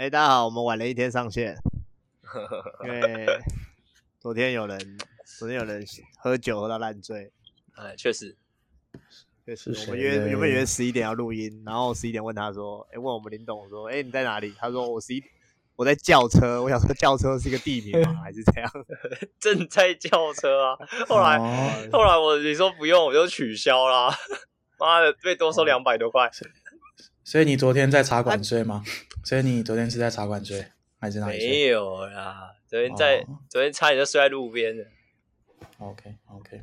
哎、欸，大家好，我们晚了一天上线，因为昨天有人，昨天有人喝酒喝到烂醉。哎，确实，确实，我们约原本约十一点要录音，然后十一点问他说，哎、欸，问我们林董说，哎、欸，你在哪里？他说我十一，我在轿车。我想说轿车是一个地名吗？还是怎样？正在轿车啊。后来，哦、后来我你说不用，我就取消啦。妈的，被多收两百多块。所以你昨天在茶馆睡吗？所以你昨天是在茶馆睡，还是哪里睡？没有啦，昨天在，哦、昨天差点就睡在路边了。OK OK，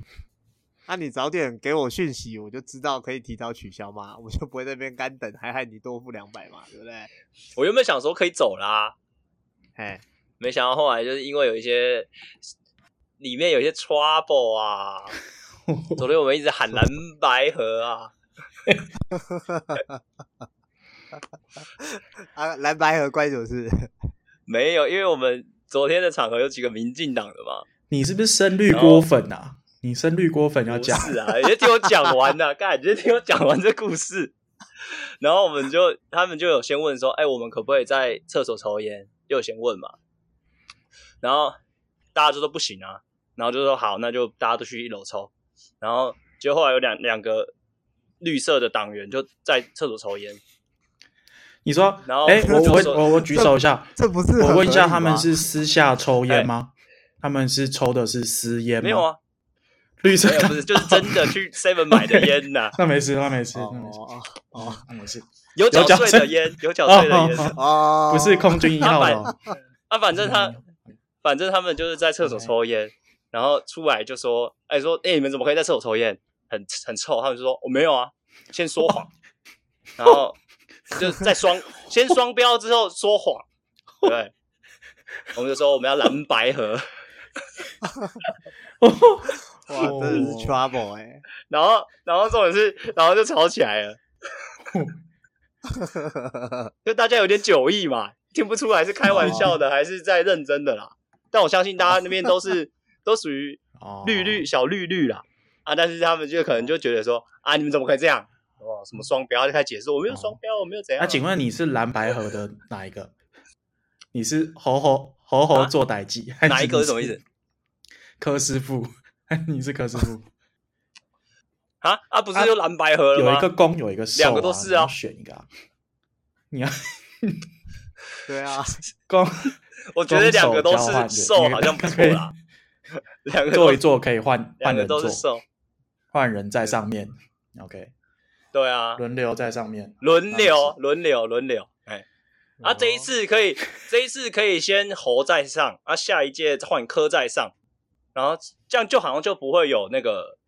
那、啊、你早点给我讯息，我就知道可以提早取消嘛，我就不会在那边干等，还害你多付两百嘛，对不对？我原本想说可以走啦，哎，没想到后来就是因为有一些里面有一些 trouble 啊，昨天我们一直喊蓝白河啊。啊，蓝白和关什么事？没有，因为我们昨天的场合有几个民进党的嘛。你是不是深绿锅粉啊？你深绿锅粉要讲？是啊，你先听我讲完呐，干，你先听我讲完这故事。然后我们就，他们就有先问说，哎、欸，我们可不可以在厕所抽烟？又有先问嘛。然后大家就说不行啊，然后就说好，那就大家都去一楼抽。然后就后来有两两个。绿色的党员就在厕所抽烟。你说，然后哎，我我我我举手一下，这 不是我问一下，他们是私下抽烟吗？他们是抽的是私烟吗？没有啊，绿色。不是，就是真的去 Seven 买的烟呐。那没事，那没事，哦哦，那没事。有缴税的烟，有缴税。的烟。哦，不是空军一号的。啊，反正他，反正他们就是在厕所抽烟，然后出来就说，哎，说，哎，你们怎么可以在厕所抽烟？很很臭，他们就说我没有啊，先说谎，然后就在双先双标之后说谎，对，我们就说我们要蓝白合，哇，真的是 trouble 哎、欸，然后然后这种是，然后就吵起来了，就大家有点酒意嘛，听不出来是开玩笑的还是在认真的啦，但我相信大家那边都是都属于绿绿小绿绿啦。啊！但是他们就可能就觉得说啊，你们怎么可以这样？哦，什么双标？就开始解释，我没有双标，哦、我没有怎样。那、啊、请问你是蓝白河的哪一个？你是猴猴猴猴做代记？啊、哪一个是什么意思？柯师傅，你是柯师傅 啊？啊，不是就蓝白河了吗？有一个公，有一个受、啊，两个都是啊。选一个啊！你要对啊，公，我觉得两个都是受，好像不错啦。两个坐一坐可以换换人都是受。换人在上面，OK，对啊，轮流在上面，轮流，轮流，轮流，哎，啊，这一次可以，这一次可以先侯在上，啊，下一届换科在上，然后这样就好像就不会有那个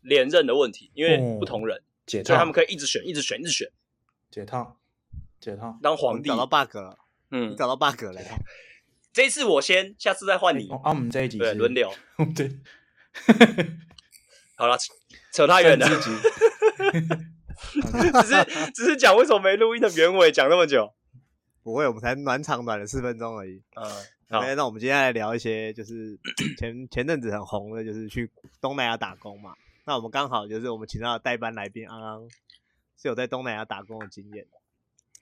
连任的问题，因为不同人，所以他们可以一直选，一直选，一直选，解套，解套，当皇帝。找到 bug 了，嗯，你找到 bug 了，这一次我先，下次再换你，啊，我们这一集对轮流，对，好了。扯太远了，只是只是讲为什么没录音的原委，讲那么久，不会，我们才暖场暖了四分钟而已。嗯，好，那我们今天来聊一些，就是 前前阵子很红的，就是去东南亚打工嘛。那我们刚好就是我们请到的代班来宾，刚刚是有在东南亚打工的经验，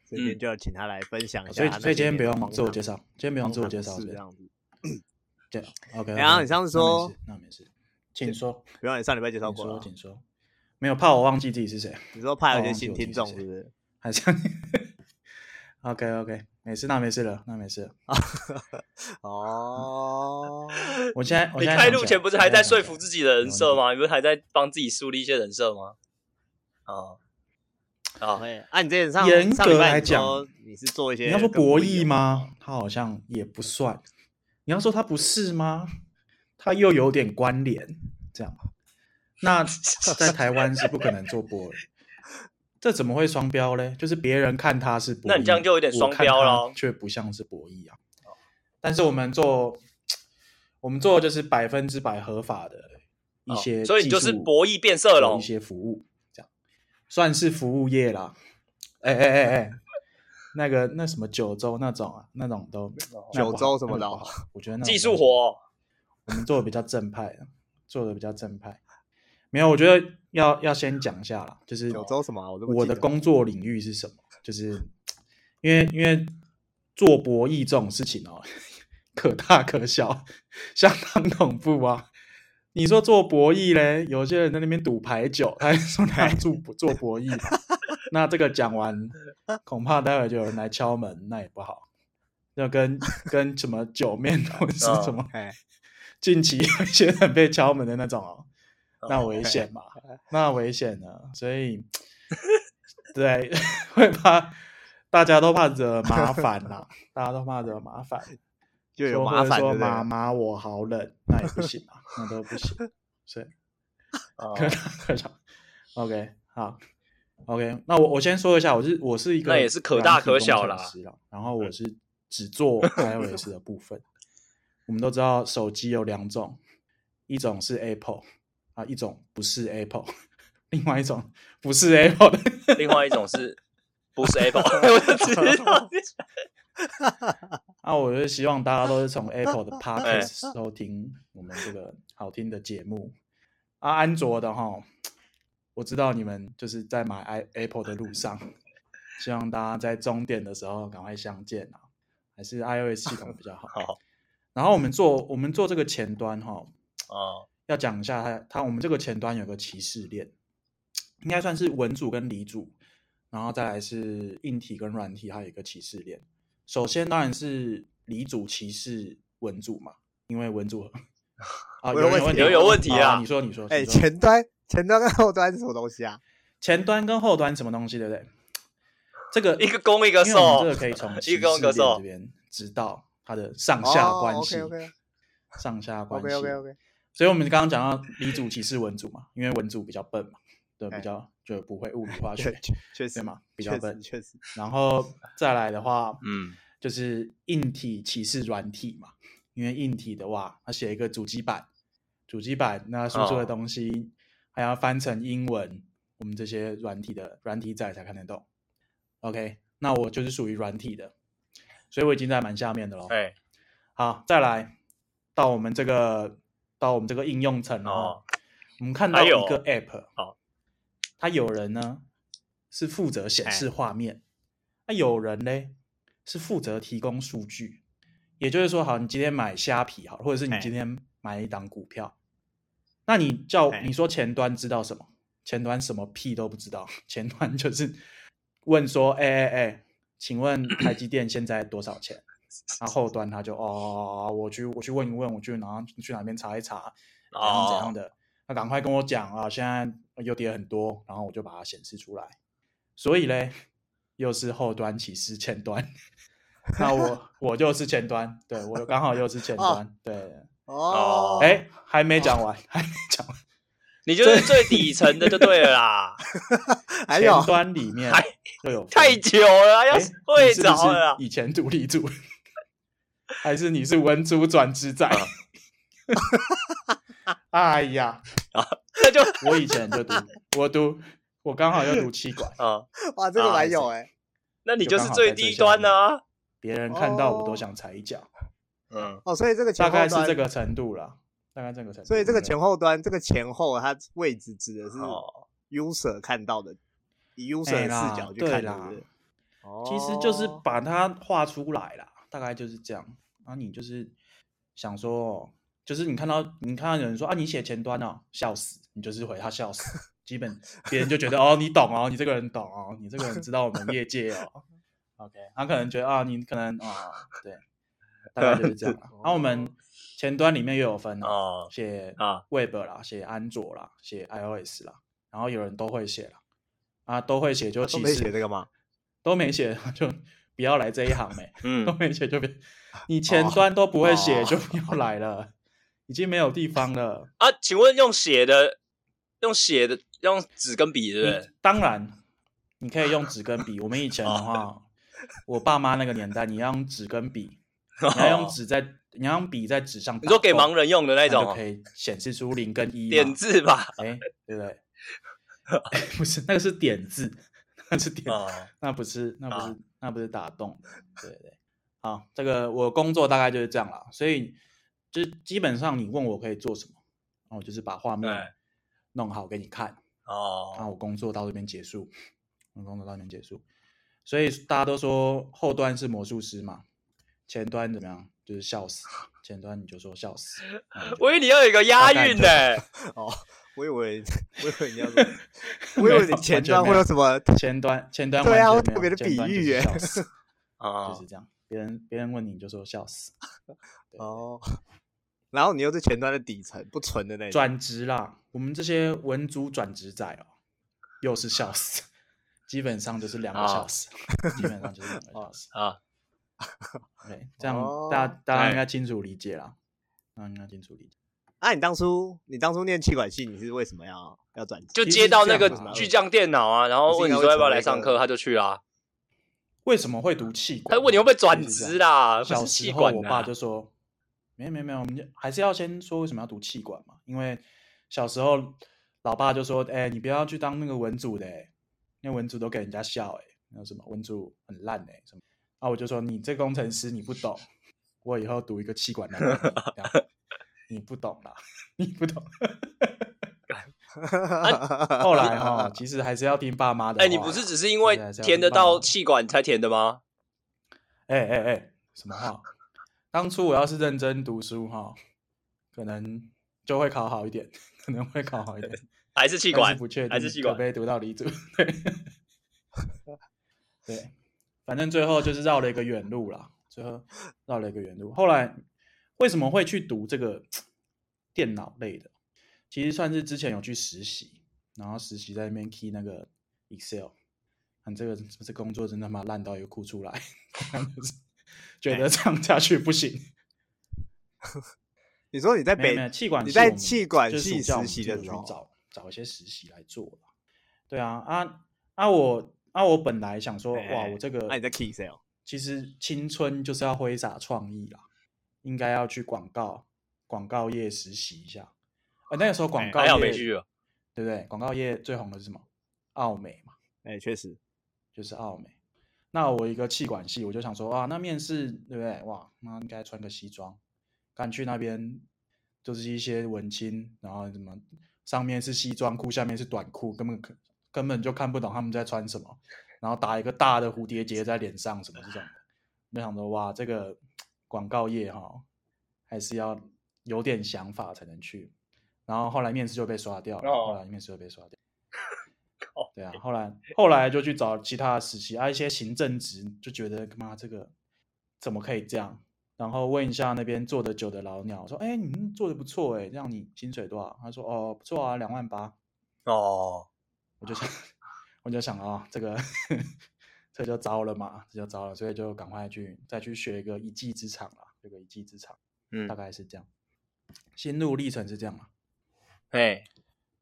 所以今天就要请他来分享一下。所以所以今天不用自我介绍，今天不用自我介绍，是这样子。对，OK。然后你上次说，那没事。请说，比方你上礼拜介绍过了，请说。没有，怕我忘记自己是谁。你说怕有些新听众是不是？还是？OK OK，没事，那没事了，那没事了。哦，我现在，你开路前不是还在说服自己的人设吗？你不是还在帮自己树立一些人设吗？哦，好，啊，你这点上严格来讲，你是做一些，你要说博弈吗？他好像也不算。你要说他不是吗？他又有点关联，这样，那 在台湾是不可能做博弈，这怎么会双标嘞？就是别人看他是博弈，那你这样就有点双标了，却不像是博弈啊。但是我们做，我们做的就是百分之百合法的一些、哦，所以你就是博弈变色龙，一些服务，这样算是服务业啦。哎哎哎哎，那个那什么九州那种啊，那种都九州什么的，我觉得那技术活。我们做的比较正派，做的比较正派。没有，我觉得要要先讲一下啦，就是九州什么？我的工作领域是什么？就是因为因为做博弈这种事情哦，可大可小，相当恐怖啊！你说做博弈嘞，有些人在那边赌牌九，他还说他要做做博弈，那这个讲完，恐怕待会就有人来敲门，那也不好。要跟跟什么九面或者是什么，近期有一些人被敲门的那种哦，那危险嘛，那危险呢，所以对，会怕大家都怕惹麻烦呐，大家都怕惹麻烦，就有麻烦说妈妈我好冷，那也不行啊，那都不行，所以可可小，OK 好，OK，那我我先说一下，我是我是一个那也是可大可小啦，然后我是。只做 iOS 的部分。我们都知道手机有两种，一种是 Apple 啊，一种不是 Apple，另外一种不是 Apple 的，另外一种是不是 Apple？我就知道。啊，我就希望大家都是从 Apple 的 Podcast 收听我们这个好听的节目。啊，安卓的哈，我知道你们就是在买 i Apple 的路上，希望大家在终点的时候赶快相见啊！还是 iOS 系统比较好。好，然后我们做我们做这个前端哈，哦，要讲一下它它我们这个前端有个歧视链，应该算是文组跟理组，然后再来是硬体跟软体，还有一个歧视链。首先当然是理组歧视文组嘛，因为文组 啊有问题有有问题啊！你说你说，哎，前端前端跟后端是什么东西啊？前端跟后端什么东西，对不对？这个一个攻一个受，这个可以从一个攻一个受这边知道它的上下关系。Oh, okay, okay. 上下关系。所以我们刚刚讲到理组歧视文组嘛，因为文组比较笨嘛，对，比较就不会物理化 学，确实嘛，比较笨，确实。然后再来的话，嗯，就是硬体歧视软体嘛，因为硬体的话，它写一个主机板，主机板那输出的东西还要翻成英文，我们这些软体的软体仔才看得懂。OK，那我就是属于软体的，所以我已经在蛮下面的喽。对，好，再来到我们这个到我们这个应用层哦，我们看到一个 App，哦，它有人呢是负责显示画面，那有人呢是负责提供数据，也就是说，好，你今天买虾皮好，或者是你今天买一档股票，那你叫你说前端知道什么？前端什么屁都不知道，前端就是。问说，哎哎哎，请问台积电现在多少钱？然后后端他就哦，我去我去问一问，我去哪去哪边查一查，怎样怎样的，那赶快跟我讲啊，现在又跌很多，然后我就把它显示出来。所以嘞，又是后端歧视前端，那我 我就是前端，对我刚好又是前端，对哦，哎，还没讲完，还没讲完。你就是最底层的就对了啦，还有前端里面就有太久了，要睡着了。以前独立组，还是你是文组转职仔？哎呀，那就 我以前就读，我读我刚好要读气管。啊，哇，这个蛮有哎，那你就是最低端呢，别人看到我都想踩一脚。嗯，哦，所以这个大概是这个程度了。大概这个程度，所以这个前后端，这个前后它位置指的是 user 看到的，以 user 的视角去看的。哦，其实就是把它画出来啦，大概就是这样。然后你就是想说，就是你看到你看到有人说啊，你写前端哦，笑死，你就是回他笑死。基本别人就觉得哦，你懂哦，你这个人懂哦，你这个人知道我们业界哦。OK，他可能觉得啊，你可能啊，对，大概就是这样。然后我们。前端里面又有分哦，写啊 Web 啦，写安卓啦，写 iOS 啦，然后有人都会写啦，啊都会写就其实都没写这个吗？都没写就不要来这一行没，嗯，都没写就别，你前端都不会写就不要来了，已经没有地方了啊。请问用写的，用写的，用纸跟笔对不对？当然，你可以用纸跟笔。我们以前的话，我爸妈那个年代，你要用纸跟笔，你要用纸在。你要用笔在纸上，你说给盲人用的那种，就可以显示出零跟一点字吧？哎，对不对？不是，那个是点字，那是点，那不是，那不是，那不是打洞。对对，好，这个我工作大概就是这样了。所以，就基本上你问我可以做什么，然后就是把画面弄好给你看。哦，那我工作到这边结束，我工作到这边结束。所以大家都说后端是魔术师嘛，前端怎么样？就是笑死。前端你就说笑死。我以为你要有一个押韵呢。哦，我以为我以为你要说，我以为你前端会有什么前端前端对啊，特别的比喻耶。啊，就是这样。别人别人问你，你就说笑死。哦。然后你又是前端的底层，不纯的那种。转职啦，我们这些文组转职仔哦，又是笑死，基本上就是两个小时，基本上就是两个小时啊。对，这样大家大家应该清楚理解了，大家应该清楚理解。那你当初你当初念气管系，你是为什么要要转职？就接到那个巨匠电脑啊，然后问你说要不要来上课，他就去啦。为什么会读气管？他问你会不会转职啦？小时候我爸就说。没有没有没有，我们就还是要先说为什么要读气管嘛。因为小时候老爸就说：“哎、欸，你不要去当那个文组的，因为文组都给人家笑，哎，那什么文组很烂哎，什么。”然后我就说：“你这工程师你不懂，我以后读一个气管的，你不懂啦，你不懂。啊”后来哈，其实还是要听爸妈的。哎、欸，你不是只是因为填得到气管才填的吗？哎哎哎，什么话？当初我要是认真读书哈，可能就会考好一点，可能会考好一点，还是气管，是不确定，还是气管，可不可以读到离组？对，对，反正最后就是绕了一个远路啦，最后绕了一个远路。后来为什么会去读这个电脑类的？其实算是之前有去实习，然后实习在那边 key 那个 Excel，看这个这工作真他妈烂到又哭出来。觉得这样下去不行。你说你在北气管，你在气管系实习的时候，找找一些实习来做。对啊，啊啊我啊我本来想说，哇，我这个，那你在 sale，其实青春就是要挥洒创意啦，应该要去广告广告业实习一下。啊，那个时候广告业，对不对？广告业最红的是什么？奥美嘛。哎，确实就是奥美。那我一个气管系，我就想说啊，那面试对不对？哇，那应该穿个西装，赶去那边就是一些文青，然后什么上面是西装裤，下面是短裤，根本根本就看不懂他们在穿什么，然后打一个大的蝴蝶结在脸上，什么这种的。没想到哇，这个广告业哈，还是要有点想法才能去。然后后来面试就被刷掉了，后来面试就被刷掉。对啊，后来后来就去找其他的实习啊，一些行政职就觉得妈这个怎么可以这样？然后问一下那边做的久的老鸟，说：“哎，你们做的不错哎，这样你薪水多少？”他说：“哦，不错啊，两万八。”哦，我就想，我就想啊、哦，这个这就糟了嘛，这就糟了，所以就赶快去再去学一个一技之长了，这个一技之长，嗯，大概是这样，心路历程是这样嘛？哎，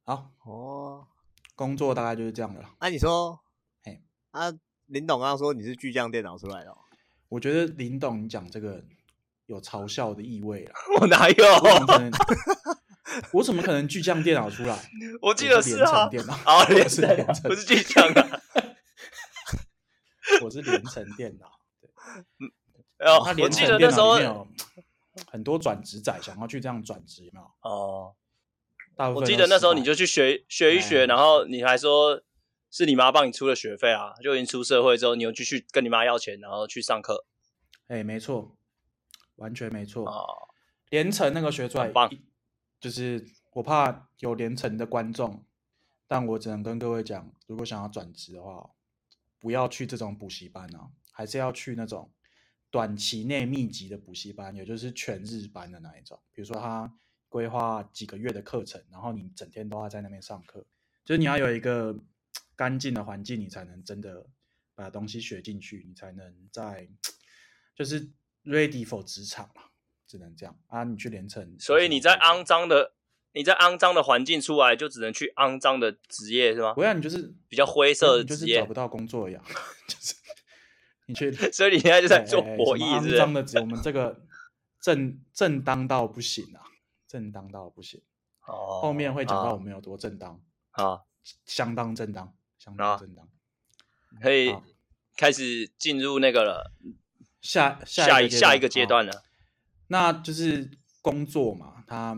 好哦。工作大概就是这样的了。那、啊、你说，嘿，啊，林董刚刚说你是巨匠电脑出来的、哦，我觉得林董你讲这个有嘲笑的意味了。我哪有？我怎么可能巨匠电脑出来？我记得是啊，电脑啊，连成电脑，不 是巨匠啊。我是连成电脑。对，嗯，哦，我记得那时候很多转职仔想要去这样转职，有没有？哦。我记得那时候你就去学学一学，然后你还说是你妈帮你出的学费啊，就已经出社会之后，你又继续跟你妈要钱，然后去上课。哎，没错，完全没错。哦，连成那个学出来，就是我怕有连成的观众，但我只能跟各位讲，如果想要转职的话，不要去这种补习班啊，还是要去那种短期内密集的补习班，也就是全日班的那一种，比如说他。规划几个月的课程，然后你整天都要在那边上课，就是你要有一个干净的环境，你才能真的把东西学进去，你才能在就是 ready for 职场嘛，只能这样啊。你去连城，所以你在肮脏的你在肮脏的环境出来，就只能去肮脏的职业是吗？不要，你就是比较灰色的职业，就是找不到工作一样，就是你去，所以你现在就在做博弈，肮脏的职，我们这个正正当到不行啊。正当到不行，哦，后面会讲到我们有多正当啊，相当正当，相当正当，可以开始进入那个了，下下一下一个阶段了，那就是工作嘛，它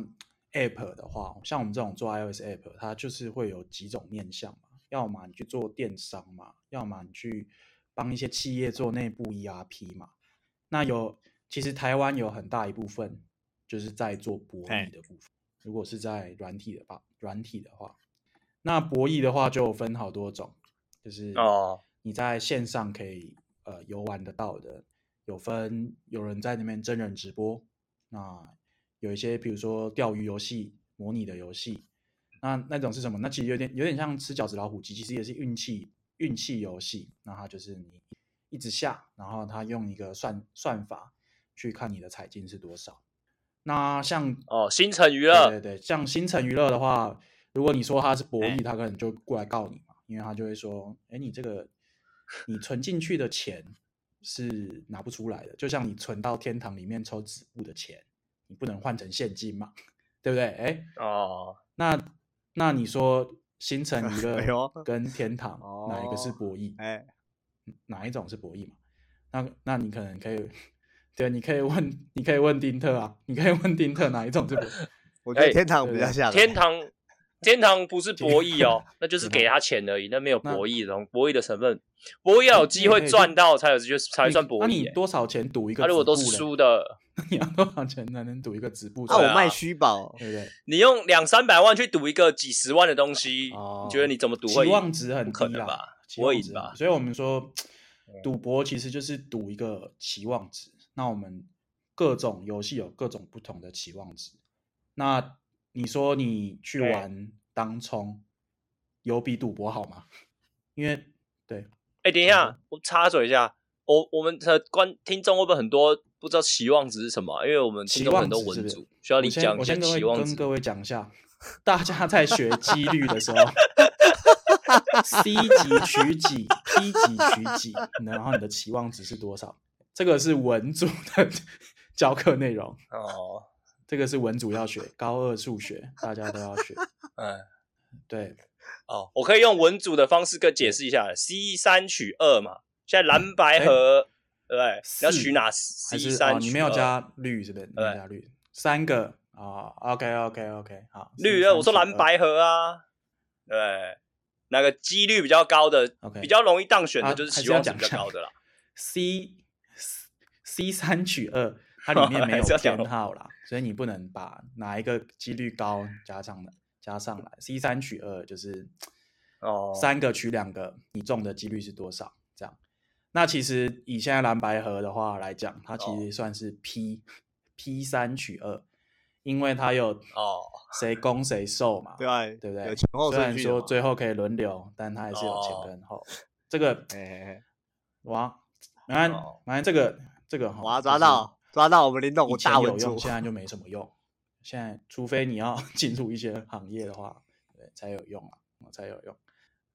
app 的话，像我们这种做 iOS app，它就是会有几种面向嘛，要么你去做电商嘛，要么你去帮一些企业做内部 ERP 嘛。那有其实台湾有很大一部分就是在做博弈的部分。如果是在软体的话，软体的话，那博弈的话就分好多种，就是哦，你在线上可以呃游玩得到的，有分有人在那边真人直播，那有一些比如说钓鱼游戏、模拟的游戏。那那种是什么？那其实有点有点像吃饺子老虎机，其实也是运气运气游戏。那它就是你一直下，然后它用一个算算法去看你的彩金是多少。那像哦，星辰娱乐，对对对，像星辰娱乐的话，如果你说它是博弈，他可能就过来告你嘛，因为他就会说，哎，你这个你存进去的钱是拿不出来的，就像你存到天堂里面抽纸布的钱，你不能换成现金嘛，对不对？哎，哦，那。那你说新城娱 乐跟天堂哪一个是博弈？哎，哪一种是博弈嘛？那那你可能可以，对，你可以问，你可以问丁特啊，你可以问丁特哪一种是博弈？我觉得天堂比较像。天堂，天堂不是博弈哦，那就 是给他钱而已，那没有博弈的博弈的成分。博弈要有机会赚到才有，就才算博弈。那你多少钱赌一个？他如果都是输的。你要多少钱才能赌一个止步？那我卖虚宝，对不对？你用两三百万去赌一个几十万的东西，你觉得你怎么赌会？期望值很低吧？期望值吧。所以我们说，赌博其实就是赌一个期望值。那我们各种游戏有各种不同的期望值。那你说你去玩当冲，有比赌博好吗？因为对，哎，等一下，我插嘴一下，我我们的观听众会不会很多？不知道期望值是什么，因为我们其中很多文组需要你讲一下期望值。我先跟各位讲一下，大家在学几率的时候，C 几取几，P 几取几，然后你的期望值是多少？这个是文组的教课内容哦。这个是文组要学，高二数学大家都要学。嗯，对。哦，我可以用文组的方式跟解释一下：C 三取二嘛。现在蓝白合。对，你要取哪？C 三哦？你没有加绿是不是？没有加绿，三个啊。OK，OK，OK，好。绿，我说蓝白合啊。对，那个几率比较高的？OK，，比较容易当选的，就是期望值比较高的啦。C C 三取二，它里面没 有编号啦，所以你不能把哪一个几率高加上来，加上来。C 三取二就是哦，三个取两个，你中的几率是多少？这样。那其实以现在蓝白盒的话来讲，它其实算是 P、oh. P 三取二，因为它有哦谁攻谁受嘛，对、oh. 对不对？有前后。虽然说最后可以轮流，但它还是有前跟后。Oh. 这个哎，哇，来来这个这个哇抓到抓到我们林董我大有用，现在就没什么用。现在除非你要 进入一些行业的话，对才有用啊，才有用。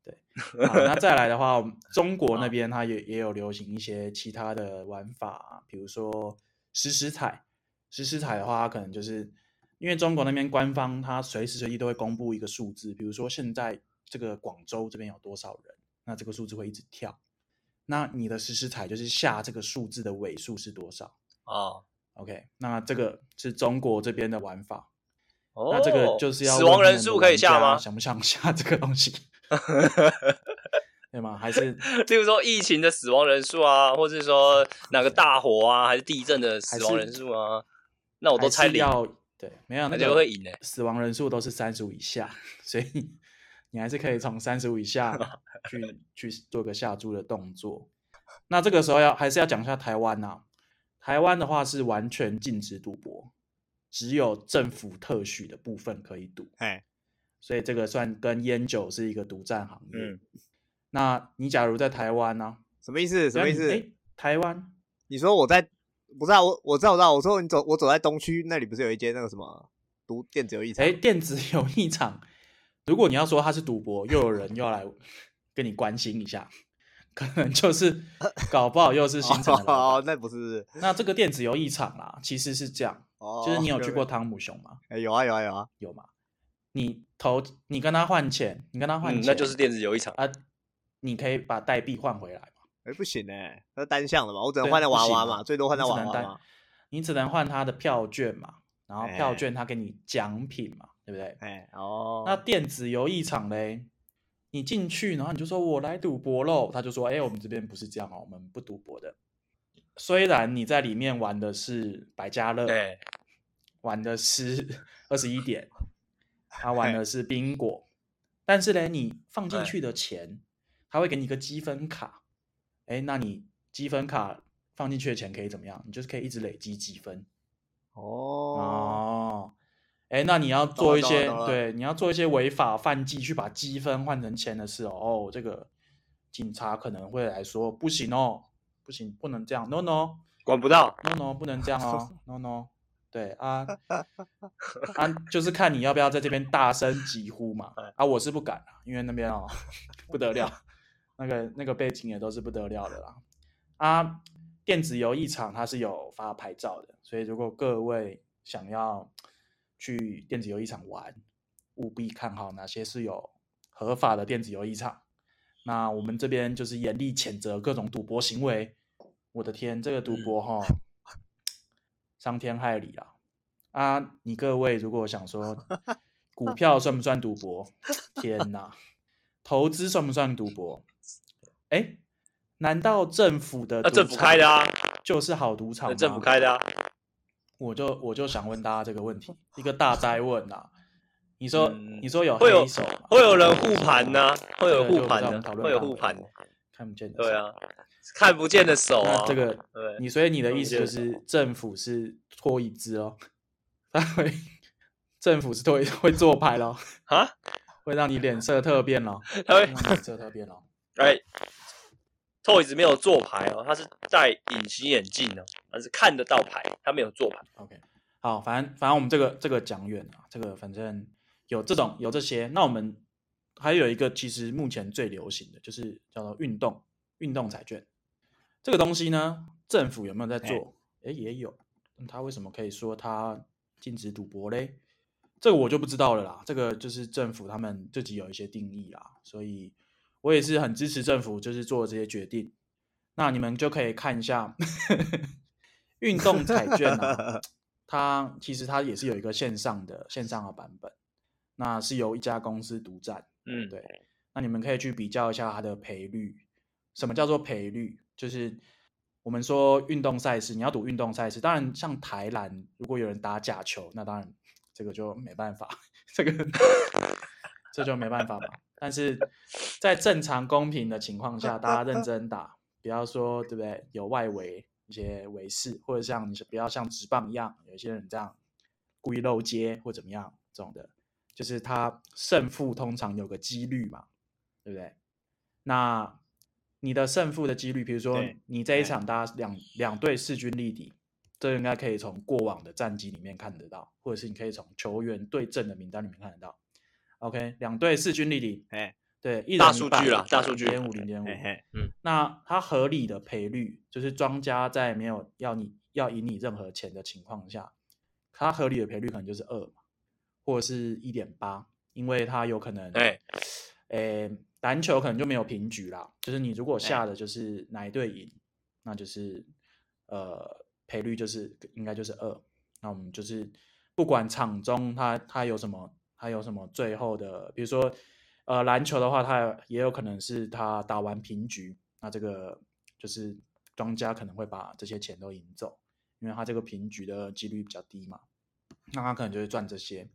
对，好，那再来的话，中国那边它也也有流行一些其他的玩法，比如说时时彩。时时彩的话，它可能就是因为中国那边官方它随时随地都会公布一个数字，比如说现在这个广州这边有多少人，那这个数字会一直跳。那你的实时彩就是下这个数字的尾数是多少啊？Oh. OK，那这个是中国这边的玩法。哦，oh. 那这个就是要死亡人数可以下吗？想不想下这个东西？对吗？还是，例如说疫情的死亡人数啊，或者说哪个大火啊，还是地震的死亡人数啊？那我都猜零对，没有那就会赢的。死亡人数都是三十五以下，所以你还是可以从三十五以下去去做个下注的动作。那这个时候要还是要讲一下台湾啊。台湾的话是完全禁止赌博，只有政府特许的部分可以赌。哎。所以这个算跟烟酒是一个独占行业。嗯，那你假如在台湾呢？什么意思？什么意思？哎，台湾？你说我在？不是啊，我我知道，我知道。我说你走，我走在东区那里，不是有一间那个什么赌电子游艺场？哎，电子游艺场。如果你要说它是赌博，又有人又要来跟你关心一下，可能就是 搞不好又是新城。哦，那不是。那这个电子游艺场啦，其实是这样。哦。就是你有去过汤姆熊吗？哎，有啊，有啊，有啊，有吗？你投，你跟他换钱，你跟他换钱，那就是电子游一场啊。你可以把代币换回来嘛？哎，不行哎，那单向的嘛，我只能换那娃娃嘛，最多换那娃娃嘛。你只能换他的票券嘛，然后票券他给你奖品嘛，对不对？哎，哦。那电子游一场嘞，你进去，然后你就说我来赌博喽，他就说，哎，我们这边不是这样哦，我们不赌博的。虽然你在里面玩的是百家乐，对，玩的是 二十一点，他玩的是宾果，但是呢，你放进去的钱，他会给你一个积分卡，哎，那你积分卡放进去的钱可以怎么样？你就是可以一直累积积分。哦。哦，哎，那你要做一些对，你要做一些违法犯纪，去把积分换成钱的事哦。哦，这个警察可能会来说不行哦，不行，不能这样，no no，管不到，no no，不能这样哦，no no，对啊 啊，就是看你要不要在这边大声疾呼嘛。啊，我是不敢啊，因为那边哦 不得了，那个那个背景也都是不得了的啦。啊，电子游艺场它是有发牌照的。所以，如果各位想要去电子游艺场玩，务必看好哪些是有合法的电子游艺场。那我们这边就是严厉谴责各种赌博行为。我的天，这个赌博哈，伤天害理啊！啊，你各位如果想说 股票算不算赌博？天哪，投资算不算赌博？哎，难道政府的政府开的啊，就是好赌场？政府开的啊。我就我就想问大家这个问题，一个大哉问呐、啊！你说、嗯、你说有会有会有人护盘呢？会有护盘的，会有护盘，看不见的。对啊，看不见的手啊！这个，你所以你的意思就是政府是拖椅子哦？他会政府是拖 会做牌咯？啊？会让你脸色特变咯？他会脸色特变咯？哎。Toys 没有做牌哦，他是戴隐形眼镜的，但是看得到牌，他没有做牌。OK，好，反正反正我们这个这个讲远了，这个反正有这种有这些，那我们还有一个其实目前最流行的就是叫做运动运动彩券，这个东西呢，政府有没有在做？哎，也有，他为什么可以说他禁止赌博嘞？这个我就不知道了啦，这个就是政府他们自己有一些定义啦，所以。我也是很支持政府，就是做这些决定。那你们就可以看一下运动彩券啊，它其实它也是有一个线上的线上的版本，那是由一家公司独占。嗯，对。那你们可以去比较一下它的赔率。什么叫做赔率？就是我们说运动赛事，你要赌运动赛事，当然像台篮，如果有人打假球，那当然这个就没办法，这个这就没办法嘛。但是在正常公平的情况下，大家认真打，不要说对不对？有外围一些围事，或者像你是不要像直棒一样，有些人这样故意漏接或怎么样这种的，就是他胜负通常有个几率嘛，对不对？那你的胜负的几率，比如说你这一场大家两两队势均力敌，这应该可以从过往的战绩里面看得到，或者是你可以从球员对阵的名单里面看得到。OK，两队势均力敌，哎，对，一人大数据了，大数据零点五零点五，嗯，那它合理的赔率就是庄家在没有要你要赢你任何钱的情况下，它合理的赔率可能就是二，或者是一点八，因为它有可能，哎，诶，篮球可能就没有平局啦，就是你如果下的就是哪一队赢，那就是呃赔率就是应该就是二，那我们就是不管场中它它有什么。还有什么最后的？比如说，呃，篮球的话，它也有可能是他打完平局，那这个就是庄家可能会把这些钱都赢走，因为他这个平局的几率比较低嘛，那他可能就会赚这些。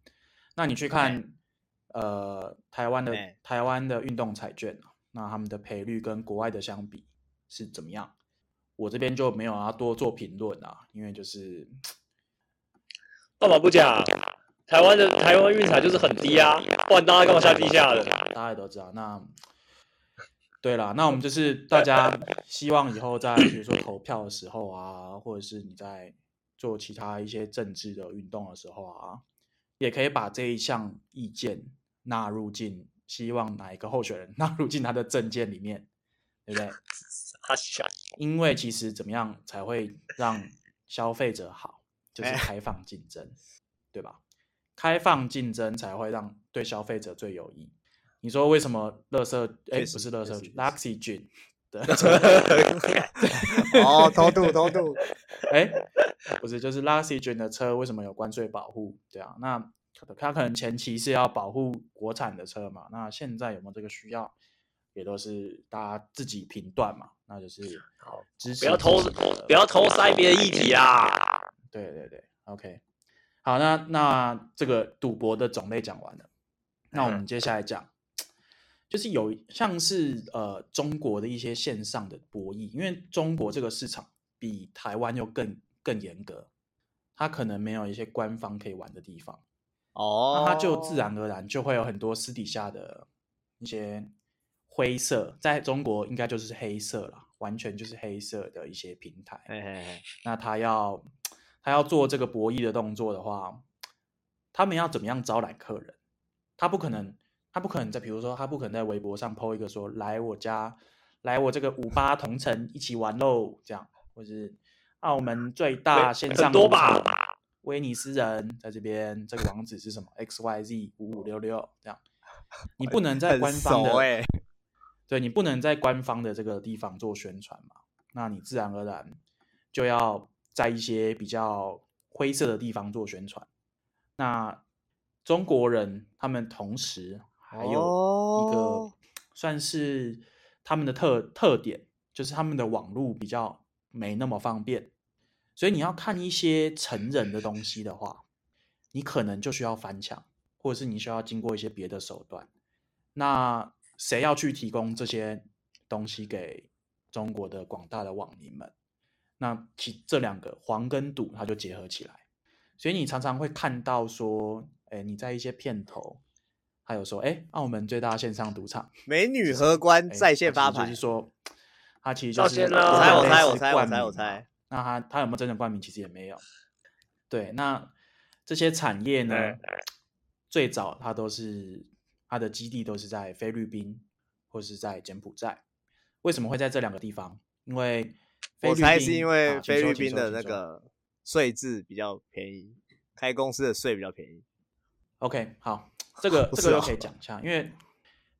那你去看，呃，台湾的台湾的运动彩券，那他们的赔率跟国外的相比是怎么样？我这边就没有要多做评论啊，因为就是 干嘛不讲？台湾的台湾运彩就是很低啊，不然大家干嘛下地下的？大家也都知道。那对了，那我们就是大家希望以后在比如说投票的时候啊，或者是你在做其他一些政治的运动的时候啊，也可以把这一项意见纳入进，希望哪一个候选人 纳入进他的政见里面，对不对？因为其实怎么样才会让消费者好，就是开放竞争，对吧？开放竞争才会让对消费者最有益。你说为什么乐色？哎，不是乐色，Luxgen 的 哦，偷渡偷渡。哎，不是，就是 Luxgen 的车为什么有关税保护？对啊，那他可能前期是要保护国产的车嘛，那现在有没有这个需要，也都是大家自己评断嘛。那就是好，不要偷不要偷塞别的议题啊。对对对，OK。好，那那这个赌博的种类讲完了，那我们接下来讲，就是有像是呃中国的一些线上的博弈，因为中国这个市场比台湾又更更严格，它可能没有一些官方可以玩的地方。哦，那它就自然而然就会有很多私底下的一些灰色，在中国应该就是黑色了，完全就是黑色的一些平台。嘿嘿嘿，那他要他要做这个博弈的动作的话，他们要怎么样招揽客人？他不可能，他不可能在，比如说，他不可能在微博上 po 一个说来我家，来我这个五八同城一起玩喽，这样，或是澳门最大线上赌场。威尼斯人在这边，这个网址是什么？X Y Z 五五六六这样，你不能在官方的，欸、对，你不能在官方的这个地方做宣传嘛？那你自然而然就要在一些比较灰色的地方做宣传。那中国人他们同时还有一个算是他们的特特点，就是他们的网络比较没那么方便。所以你要看一些成人的东西的话，你可能就需要翻墙，或者是你需要经过一些别的手段。那谁要去提供这些东西给中国的广大的网民们？那其这两个黄跟赌，它就结合起来。所以你常常会看到说，哎，你在一些片头，还有说，哎，澳门最大线上赌场，美女荷官在线发牌，就是说，它其实就是我猜我猜我猜我猜我猜。那他他有没有真正冠名？其实也没有。对，那这些产业呢，嗯、最早它都是它的基地都是在菲律宾或是在柬埔寨。为什么会在这两个地方？因为我猜是因为菲律宾的那个税制比较便宜，开公司的税比较便宜。OK，好，这个 这个又可以讲一下，因为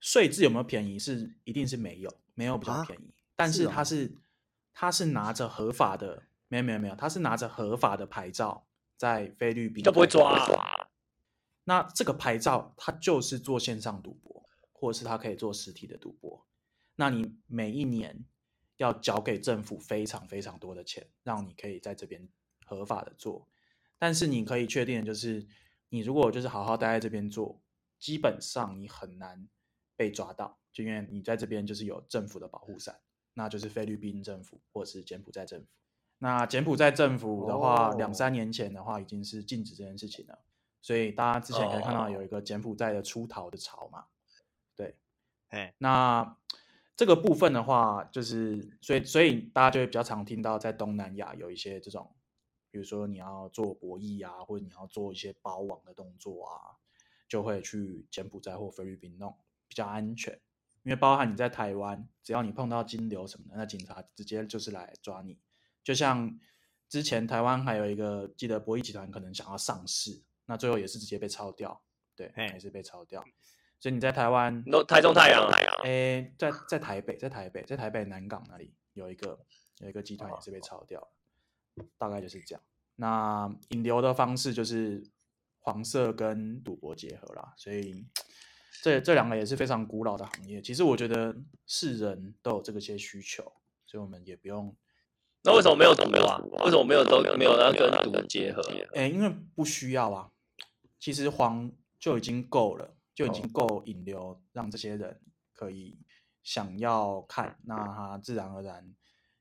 税制有没有便宜是一定是没有，没有比较便宜，啊、但是它是。他是拿着合法的，没有没有没有，他是拿着合法的牌照在菲律宾，就不会抓啊。那这个牌照，他就是做线上赌博，或者是他可以做实体的赌博。那你每一年要缴给政府非常非常多的钱，让你可以在这边合法的做。但是你可以确定的就是，你如果就是好好待在这边做，基本上你很难被抓到，就因为你在这边就是有政府的保护伞。那就是菲律宾政府或者是柬埔寨政府。那柬埔寨政府的话，两、oh. 三年前的话已经是禁止这件事情了。所以大家之前可以看到有一个柬埔寨的出逃的潮嘛。对，哎，那这个部分的话，就是所以所以大家就会比较常听到在东南亚有一些这种，比如说你要做博弈啊，或者你要做一些包网的动作啊，就会去柬埔寨或菲律宾弄，比较安全。因为包含你在台湾，只要你碰到金流什么的，那警察直接就是来抓你。就像之前台湾还有一个，记得博弈集团可能想要上市，那最后也是直接被抄掉，对，也是被抄掉。所以你在台湾，台中太阳，太阳，哎，在在台北，在台北，在台北南港那里有一个有一个集团也是被抄掉，了、大概就是这样。那引流的方式就是黄色跟赌博结合啦，所以。这这两个也是非常古老的行业，其实我觉得是人都有这个些需求，所以我们也不用。那为什么没有赌啊？为什么没有都没有要跟赌结合？哎，因为不需要啊。其实黄就已经够了，就已经够引流，让这些人可以想要看，那他自然而然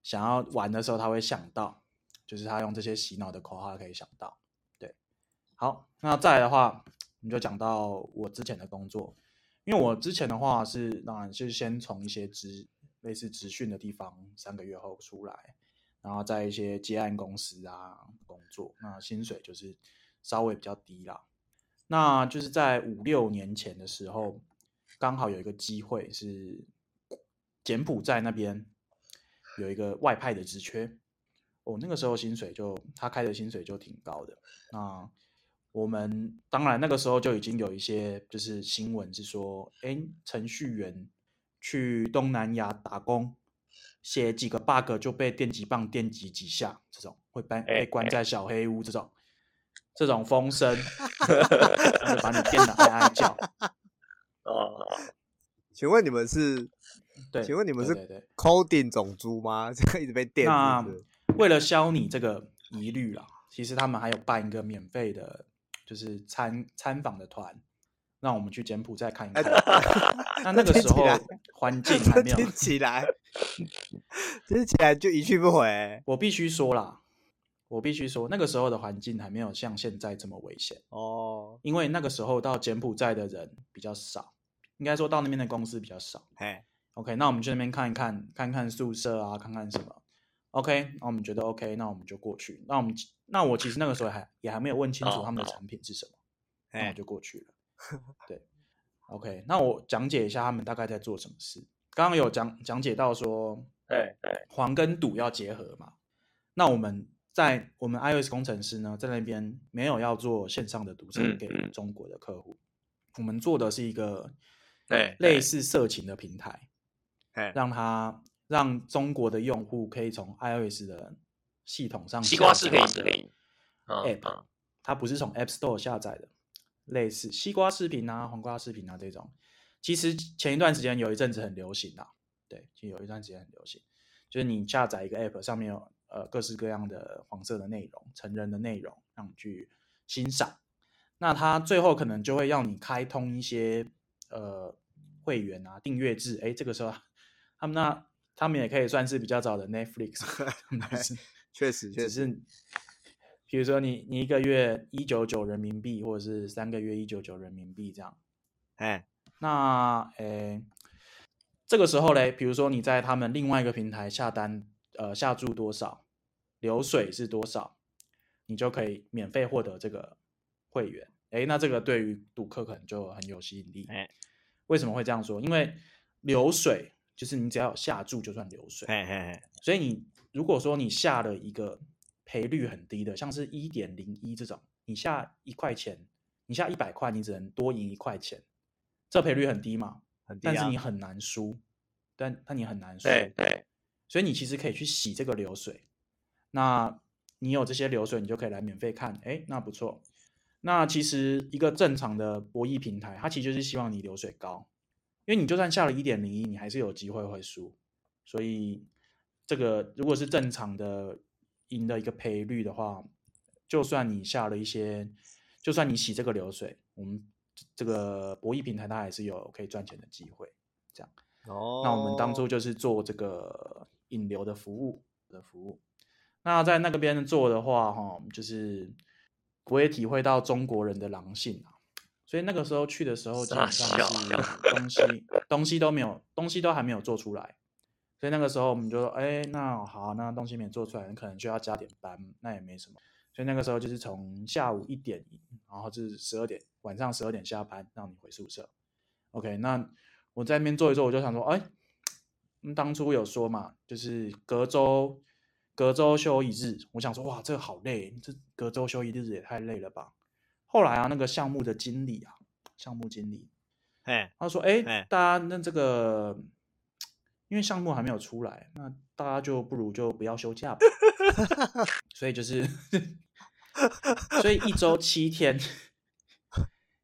想要玩的时候，他会想到，就是他用这些洗脑的口号可以想到。对，好，那再来的话，我们就讲到我之前的工作。因为我之前的话是，当然是先从一些职类似职训的地方三个月后出来，然后在一些接案公司啊工作，那薪水就是稍微比较低啦。那就是在五六年前的时候，刚好有一个机会是柬埔寨那边有一个外派的职缺，哦，那个时候薪水就他开的薪水就挺高的，那。我们当然那个时候就已经有一些就是新闻是说，哎，程序员去东南亚打工，写几个 bug 就被电击棒电击几下，这种会被被关在小黑屋这种，这种风声，就把你电的哀哀叫。哦，请问你们是？对，请问你们是 coding 种族吗？这个一直被电。那为了消你这个疑虑啦，其实他们还有办一个免费的，就是参参访的团，让我们去柬埔寨看一看。那那个时候环境还 没有起来，听起来就一去不回。我必须说啦，我必须说，那个时候的环境还没有像现在这么危险哦，因为那个时候到柬埔寨的人比较少，应该说到那边的公司比较少。嘿。OK，那我们去那边看一看，看看宿舍啊，看看什么。OK，那我们觉得 OK，那我们就过去。那我们那我其实那个时候还也还没有问清楚他们的产品是什么，oh, oh. 那我就过去了。对，OK，那我讲解一下他们大概在做什么事。刚刚有讲讲解到说，对对，黄跟赌要结合嘛。那我们在我们 iOS 工程师呢，在那边没有要做线上的赌场给中国的客户，我们做的是一个对类似色情的平台。让他让中国的用户可以从 iOS 的系统上西瓜视频 App，它不是从 App Store 下载的，类似西瓜视频啊、黄瓜视频啊这种。其实前一段时间有一阵子很流行啊，对，其实有一段时间很流行，就是你下载一个 App，上面有呃各式各样的黄色的内容、成人的内容，让你去欣赏。那它最后可能就会让你开通一些呃会员啊、订阅制，哎，这个时候。他们那，他们也可以算是比较早的 Netflix，确实，只是，比如说你你一个月一九九人民币，或者是三个月一九九人民币这样，哎，那诶，这个时候嘞，比如说你在他们另外一个平台下单，呃，下注多少，流水是多少，你就可以免费获得这个会员。诶，那这个对于赌客可能就很有吸引力。哎，为什么会这样说？因为流水。就是你只要下注就算流水，嘿嘿嘿，所以你如果说你下了一个赔率很低的，像是一点零一这种，你下一块钱，你下一百块，你只能多赢一块钱，这赔率很低嘛？很低啊。但是你很难输，但但你很难输，对对。所以你其实可以去洗这个流水，那你有这些流水，你就可以来免费看，哎，那不错。那其实一个正常的博弈平台，它其实就是希望你流水高。因为你就算下了一点零一，你还是有机会会输，所以这个如果是正常的赢的一个赔率的话，就算你下了一些，就算你洗这个流水，我们这个博弈平台它还是有可以赚钱的机会。这样，哦，那我们当初就是做这个引流的服务的服务。那在那个边做的话，哈，就是我也体会到中国人的狼性啊。所以那个时候去的时候，基本上是东西东西都没有，东西都还没有做出来。所以那个时候我们就说，哎，那好，那东西没做出来，可能就要加点班，那也没什么。所以那个时候就是从下午一点，然后就是十二点，晚上十二点下班，让你回宿舍。OK，那我在那边做一做，我就想说，哎，当初有说嘛，就是隔周隔周休一日，我想说，哇，这个好累，这隔周休一日也太累了吧。后来啊，那个项目的经理啊，项目经理，哎，他说：“哎，大家那这个，因为项目还没有出来，那大家就不如就不要休假吧。所以就是，所以一周七天，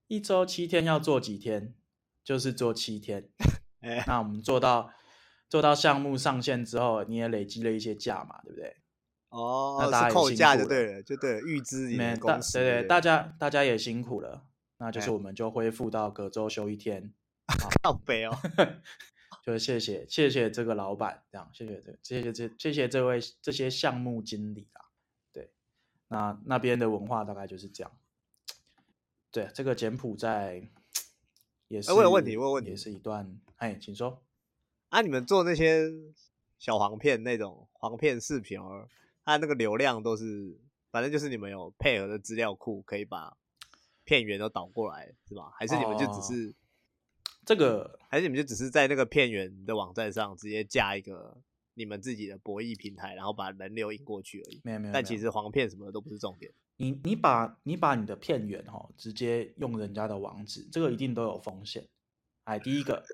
一周七天要做几天，就是做七天。哎，那我们做到做到项目上线之后，你也累积了一些假嘛，对不对？”哦，那大家扣价就对了，就对了，预支你的公司，对对，大家大家也辛苦了，那就是我们就恢复到隔周休一天，靠北哦，就是谢谢谢谢这个老板，这样谢谢这谢谢这谢谢这位这些项目经理啊，对，那那边的文化大概就是这样，对，这个柬埔寨也是，我有问题，我有问题，也是一段，哎，请说，啊，你们做那些小黄片那种黄片视频哦。它那个流量都是，反正就是你们有配合的资料库，可以把片源都导过来，是吧？还是你们就只是、哦、这个？还是你们就只是在那个片源的网站上直接架一个你们自己的博弈平台，然后把人流引过去而已？没有没有。但其实黄片什么的都不是重点。你你把你把你的片源哈、哦，直接用人家的网址，这个一定都有风险。哎，第一个，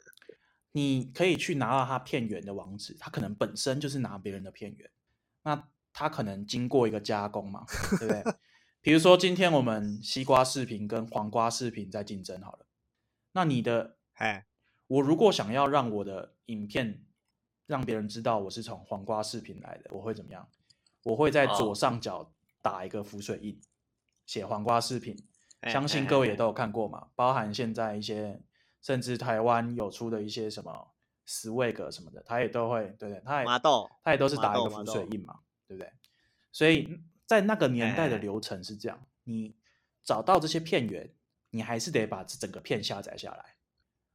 你可以去拿到他片源的网址，他可能本身就是拿别人的片源，那。它可能经过一个加工嘛，对不对？比如说今天我们西瓜视频跟黄瓜视频在竞争好了，那你的哎，我如果想要让我的影片让别人知道我是从黄瓜视频来的，我会怎么样？我会在左上角打一个浮水印，写黄瓜视频。相信各位也都有看过嘛，包含现在一些甚至台湾有出的一些什么 Swag 什么的，他也都会，对不对？他也麻豆，他也都是打一个浮水印嘛，对不对？所以在那个年代的流程是这样，你找到这些片源，你还是得把这整个片下载下来，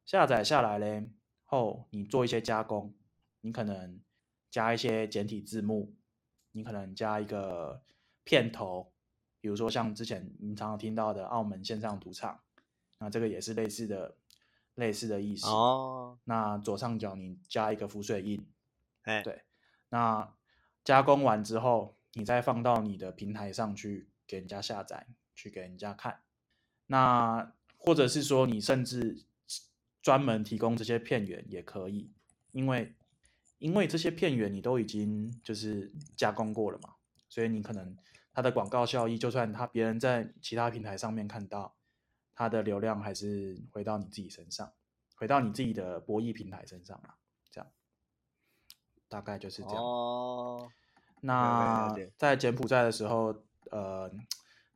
下载下来嘞后，你做一些加工，你可能加一些简体字幕，你可能加一个片头。比如说像之前你常常听到的澳门线上赌场，那这个也是类似的类似的意思哦。那左上角你加一个浮水印，哎，对。那加工完之后，你再放到你的平台上去给人家下载，去给人家看。那或者是说你甚至专门提供这些片源也可以，因为因为这些片源你都已经就是加工过了嘛，所以你可能。它的广告效益，就算他别人在其他平台上面看到，它的流量还是回到你自己身上，回到你自己的博弈平台身上啊，这样，大概就是这样。哦。那在柬埔寨的时候，呃，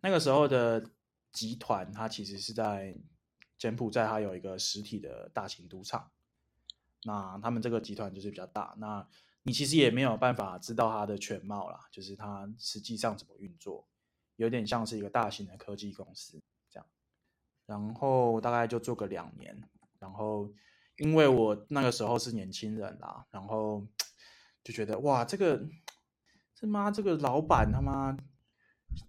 那个时候的集团，它其实是在柬埔寨，它有一个实体的大型赌场。那他们这个集团就是比较大，那。你其实也没有办法知道它的全貌啦，就是它实际上怎么运作，有点像是一个大型的科技公司这样。然后大概就做个两年，然后因为我那个时候是年轻人啦，然后就觉得哇，这个这妈这个老板他妈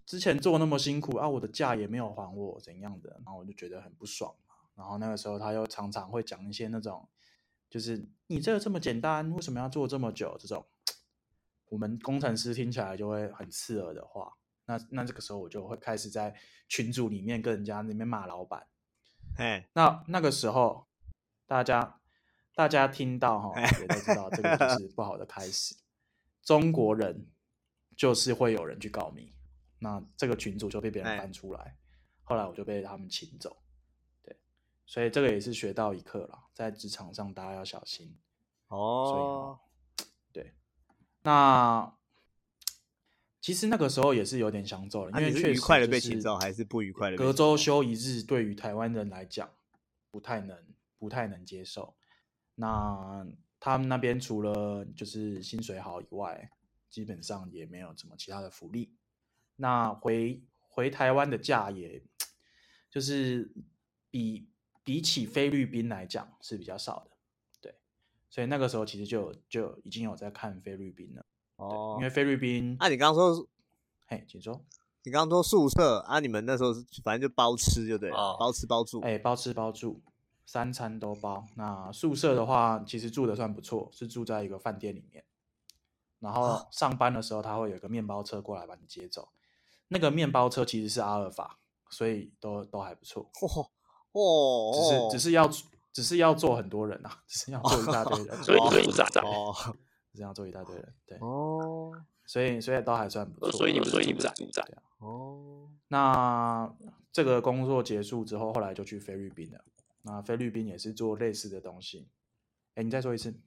之前做那么辛苦啊，我的价也没有还我怎样的，然后我就觉得很不爽嘛。然后那个时候他又常常会讲一些那种。就是你这个这么简单，为什么要做这么久？这种我们工程师听起来就会很刺耳的话，那那这个时候我就会开始在群组里面跟人家那边骂老板。哎，那那个时候大家大家听到哈，也都知道这个就是不好的开始。中国人就是会有人去告密，那这个群组就被别人搬出来，后来我就被他们请走。对所以这个也是学到一课了，在职场上大家要小心哦。对，那其实那个时候也是有点想走了，因为确实愉快的被请走还是不愉快的。隔周休一日对于台湾人来讲不太能不太能接受。那他们那边除了就是薪水好以外，基本上也没有什么其他的福利。那回回台湾的假也就是比。比起菲律宾来讲是比较少的，对，所以那个时候其实就就已经有在看菲律宾了哦，因为菲律宾，啊，你刚刚说，嘿，请说，你刚刚说宿舍啊，你们那时候反正就包吃就对了，哦、包吃包住，哎，包吃包住，三餐都包。那宿舍的话，其实住的算不错，是住在一个饭店里面，然后上班的时候他会有一个面包车过来把你接走，那个面包车其实是阿尔法，所以都都还不错。哦。哦，只是只是要只是要坐很多人啊，只是要坐一大堆人，所以所以哦，只是要坐一大堆人，对哦，所以所以都还算不错，所以你们所以你们在住在啊，哦，那这个工作结束之后，后来就去菲律宾了。那菲律宾也是做类似的东西。哎，你再说一次，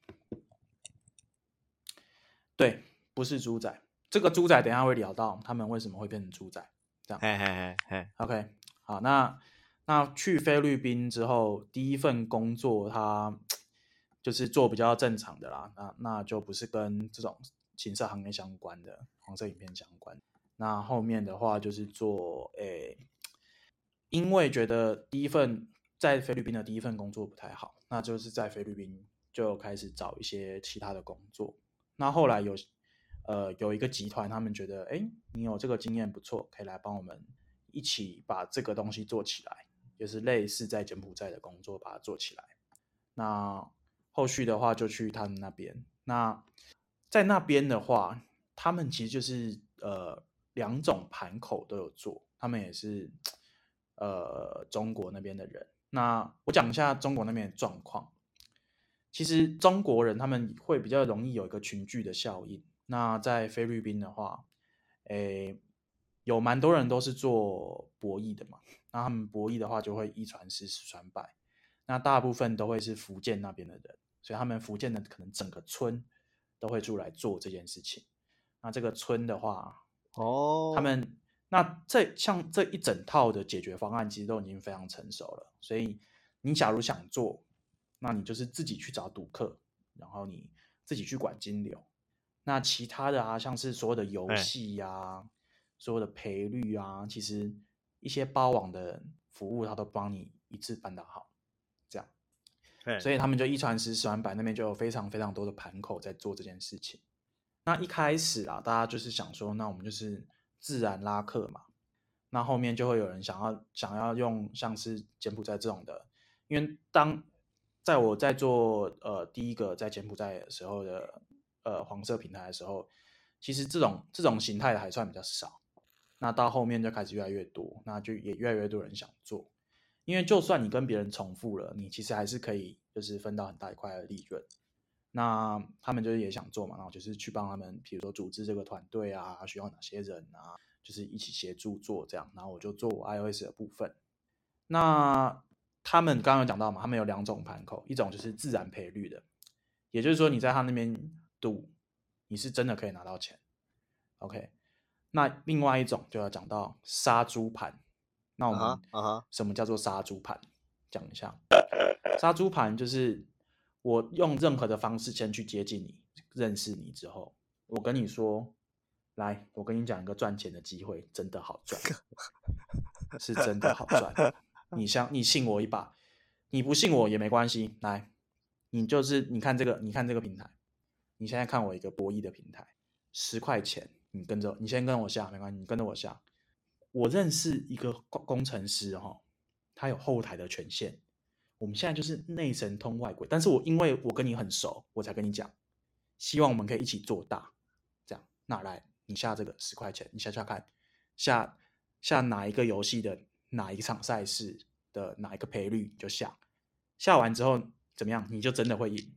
对，不是猪仔，这个猪仔等一下会聊到他们为什么会变成猪仔，这样，嘿嘿嘿嘿，OK，好，那。那去菲律宾之后，第一份工作他就是做比较正常的啦，那那就不是跟这种情色行业相关的，黄色影片相关。那后面的话就是做，诶、欸，因为觉得第一份在菲律宾的第一份工作不太好，那就是在菲律宾就开始找一些其他的工作。那后来有，呃，有一个集团，他们觉得，诶、你有这个经验不错，可以来帮我们一起把这个东西做起来。就是类似在柬埔寨的工作，把它做起来。那后续的话就去他们那边。那在那边的话，他们其实就是呃两种盘口都有做，他们也是呃中国那边的人。那我讲一下中国那边的状况。其实中国人他们会比较容易有一个群聚的效应。那在菲律宾的话，诶。有蛮多人都是做博弈的嘛，那他们博弈的话就会一传十，十传百，那大部分都会是福建那边的人，所以他们福建的可能整个村都会出来做这件事情。那这个村的话，哦，他们那这像这一整套的解决方案其实都已经非常成熟了，所以你假如想做，那你就是自己去找赌客，然后你自己去管金流。那其他的啊，像是所有的游戏呀、啊。欸所有的赔率啊，其实一些包网的服务，他都帮你一次办到好，这样。对，所以他们就一传十，十传百，那边就有非常非常多的盘口在做这件事情。那一开始啊，大家就是想说，那我们就是自然拉客嘛。那后面就会有人想要想要用像是柬埔寨这种的，因为当在我在做呃第一个在柬埔寨的时候的呃黄色平台的时候，其实这种这种形态的还算比较少。那到后面就开始越来越多，那就也越来越多人想做，因为就算你跟别人重复了，你其实还是可以就是分到很大一块的利润。那他们就是也想做嘛，然后就是去帮他们，比如说组织这个团队啊，需要哪些人啊，就是一起协助做这样。然后我就做我 iOS 的部分。那他们刚刚有讲到嘛，他们有两种盘口，一种就是自然赔率的，也就是说你在他那边赌，你是真的可以拿到钱。OK。那另外一种就要讲到杀猪盘，那我们啊什么叫做杀猪盘？讲一下，杀猪盘就是我用任何的方式先去接近你，认识你之后，我跟你说，来，我跟你讲一个赚钱的机会，真的好赚，是真的好赚，你相你信我一把，你不信我也没关系，来，你就是你看这个，你看这个平台，你现在看我一个博弈的平台，十块钱。你跟着，你先跟我下，没关系，你跟着我下。我认识一个工工程师哈，他有后台的权限。我们现在就是内神通外鬼，但是我因为我跟你很熟，我才跟你讲，希望我们可以一起做大。这样，那来，你下这个十块钱，你下下看，下下哪一个游戏的哪一场赛事的哪一个赔率就下，下完之后怎么样，你就真的会赢，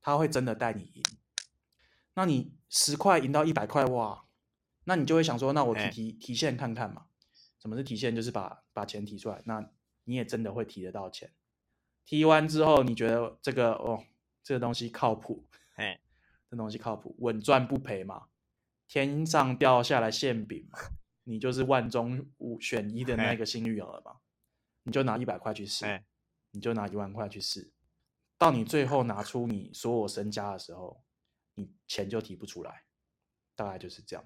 他会真的带你赢。那你十块赢到一百块哇！那你就会想说，那我提提提现看看嘛？什么是提现？就是把把钱提出来。那你也真的会提得到钱。提完之后，你觉得这个哦，这个东西靠谱？哎，这东西靠谱，稳赚不赔嘛？天上掉下来馅饼嘛？你就是万中五选一的那个幸运儿嘛？你就拿一百块去试，你就拿一万块去试，到你最后拿出你所有身家的时候，你钱就提不出来，大概就是这样。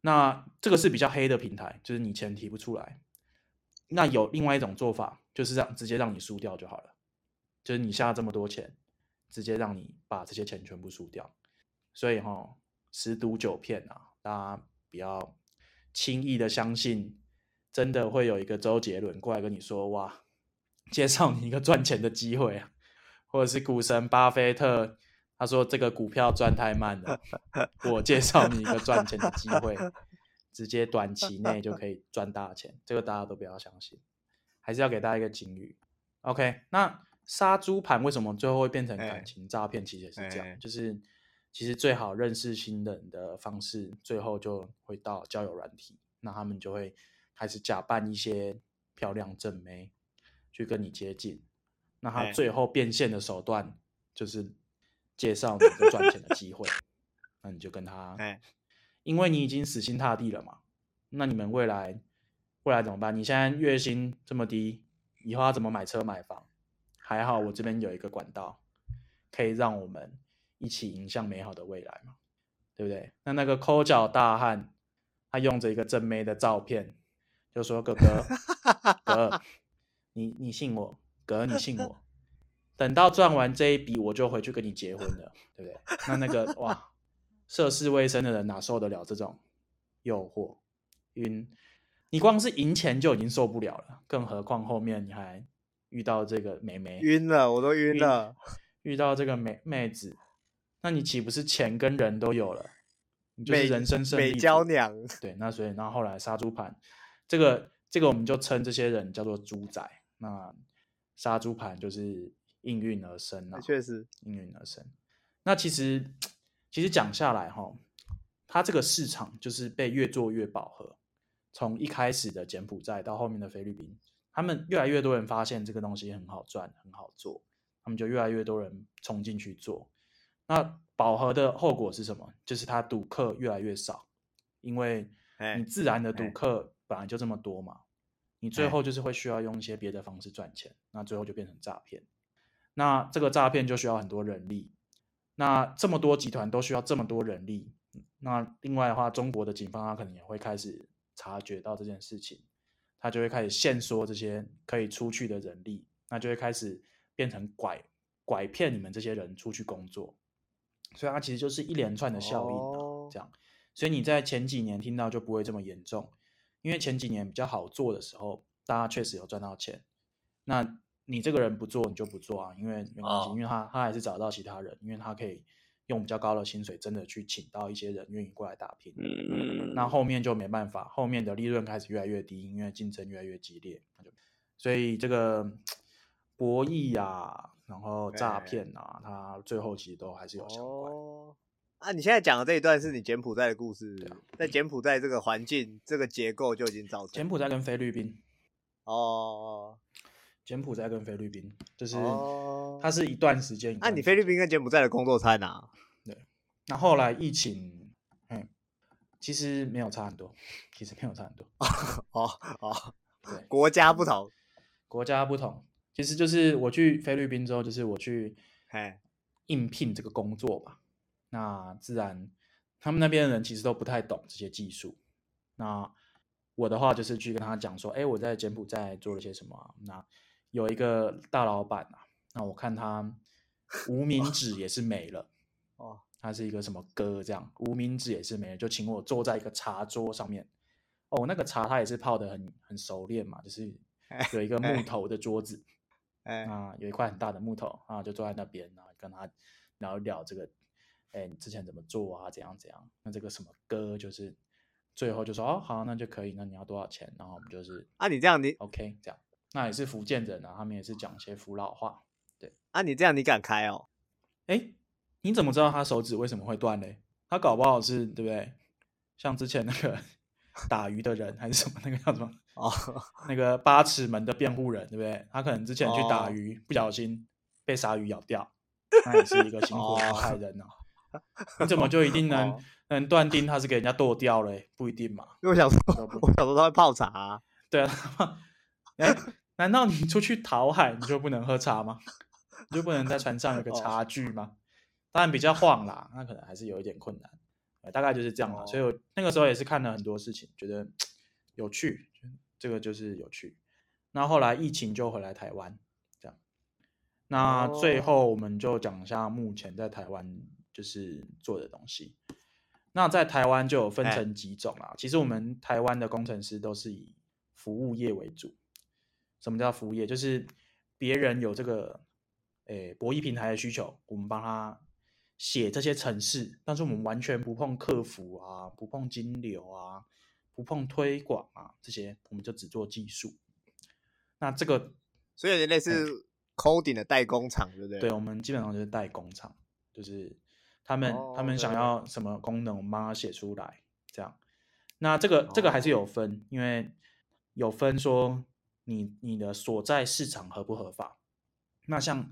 那这个是比较黑的平台，就是你钱提不出来。那有另外一种做法，就是让直接让你输掉就好了，就是你下这么多钱，直接让你把这些钱全部输掉。所以哈，十赌九骗啊，大家不要轻易的相信，真的会有一个周杰伦过来跟你说，哇，介绍你一个赚钱的机会啊，或者是股神巴菲特。他说：“这个股票赚太慢了，我介绍你一个赚钱的机会，直接短期内就可以赚大钱。这个大家都不要相信，还是要给大家一个警语。OK，那杀猪盘为什么最后会变成感情诈骗？其实也是这样，就是其实最好认识新人的方式，最后就会到交友软体，那他们就会开始假扮一些漂亮正妹去跟你接近，那他最后变现的手段就是。”介绍你一个赚钱的机会，那你就跟他，因为你已经死心塌地了嘛。那你们未来未来怎么办？你现在月薪这么低，以后要怎么买车买房？还好我这边有一个管道，可以让我们一起迎向美好的未来嘛，对不对？那那个抠脚大汉，他用着一个正妹的照片，就说：“哥哥，哥，你你信我，哥你信我。”等到赚完这一笔，我就回去跟你结婚了，对不对？那那个哇，涉世未深的人哪受得了这种诱惑？晕！你光是赢钱就已经受不了了，更何况后面你还遇到这个妹妹，晕了，我都晕了。遇到这个妹妹子，那你岂不是钱跟人都有了？你就是人生胜利。美娇娘。对，那所以，那后后来杀猪盘，这个这个我们就称这些人叫做猪仔。那杀猪盘就是。应运而生啊，确实应运而生。那其实，其实讲下来哈，它这个市场就是被越做越饱和。从一开始的柬埔寨到后面的菲律宾，他们越来越多人发现这个东西很好赚、很好做，他们就越来越多人冲进去做。那饱和的后果是什么？就是他赌客越来越少，因为你自然的赌客本来就这么多嘛，你最后就是会需要用一些别的方式赚钱，那最后就变成诈骗。那这个诈骗就需要很多人力，那这么多集团都需要这么多人力。那另外的话，中国的警方他可能也会开始察觉到这件事情，他就会开始限缩这些可以出去的人力，那就会开始变成拐拐骗你们这些人出去工作，所以它其实就是一连串的效应啊，这样。所以你在前几年听到就不会这么严重，因为前几年比较好做的时候，大家确实有赚到钱。那你这个人不做，你就不做啊，因为没关系，因为他他还是找到其他人，因为他可以。用比较高的薪水，真的去请到一些人愿意过来打拼。嗯，那后面就没办法，后面的利润开始越来越低，因为竞争越来越激烈。所以这个博弈啊，然后诈骗啊，它最后其实都还是有相关。哦，啊，你现在讲的这一段是你柬埔寨的故事，啊、在柬埔寨这个环境、这个结构就已经造成。柬埔寨跟菲律宾。哦。柬埔寨跟菲律宾，就是它是一段时间。那、你菲律宾跟柬埔寨的工作差在哪？对，那后来疫情，嗯，其实没有差很多，其实没有差很多。哦哦，对，国家不同，国家不同，其实就是我去菲律宾之后，就是我去哎应聘这个工作吧。那自然，他们那边的人其实都不太懂这些技术。那我的话就是去跟他讲说，哎，我在柬埔寨做了些什么。那有一个大老板啊，那我看他无名指也是没了哦，他是一个什么哥这样，无名指也是没了，就请我坐在一个茶桌上面哦，那个茶他也是泡的很很熟练嘛，就是有一个木头的桌子，哎，啊，有一块很大的木头啊，就坐在那边啊，跟他聊一聊这个，哎，你之前怎么做啊，怎样怎样？那这个什么哥就是最后就说哦，好，那就可以，那你要多少钱？然后我们就是啊，你这样你 OK 这样。那也是福建人啊，他们也是讲一些福佬话。对啊，你这样你敢开哦？哎，你怎么知道他手指为什么会断嘞？他搞不好是对不对？像之前那个 打鱼的人还是什么那个叫什么？哦，那个八尺门的辩护人对不对？他可能之前去打鱼，哦、不小心被鲨鱼咬掉，那也是一个辛苦的害人哦。你怎么就一定能、哦、能断定他是给人家剁掉了？不一定嘛。因为我想说，我想说他会泡茶、啊。对啊。哎。难道你出去讨海你就不能喝茶吗？你就不能在船上有个茶具吗？当然比较晃啦，那可能还是有一点困难。大概就是这样了。所以我那个时候也是看了很多事情，觉得有趣，这个就是有趣。那后来疫情就回来台湾，这样。那最后我们就讲一下目前在台湾就是做的东西。那在台湾就有分成几种啦。其实我们台湾的工程师都是以服务业为主。什么叫服务业？就是别人有这个，诶，博弈平台的需求，我们帮他写这些程式，但是我们完全不碰客服啊，不碰金流啊，不碰推广啊，这些我们就只做技术。那这个，所以有点类似 coding 的代工厂，对不对？对，我们基本上就是代工厂，就是他们、哦、他们想要什么功能，我们帮他写出来，这样。那这个这个还是有分，哦、因为有分说。你你的所在市场合不合法？那像，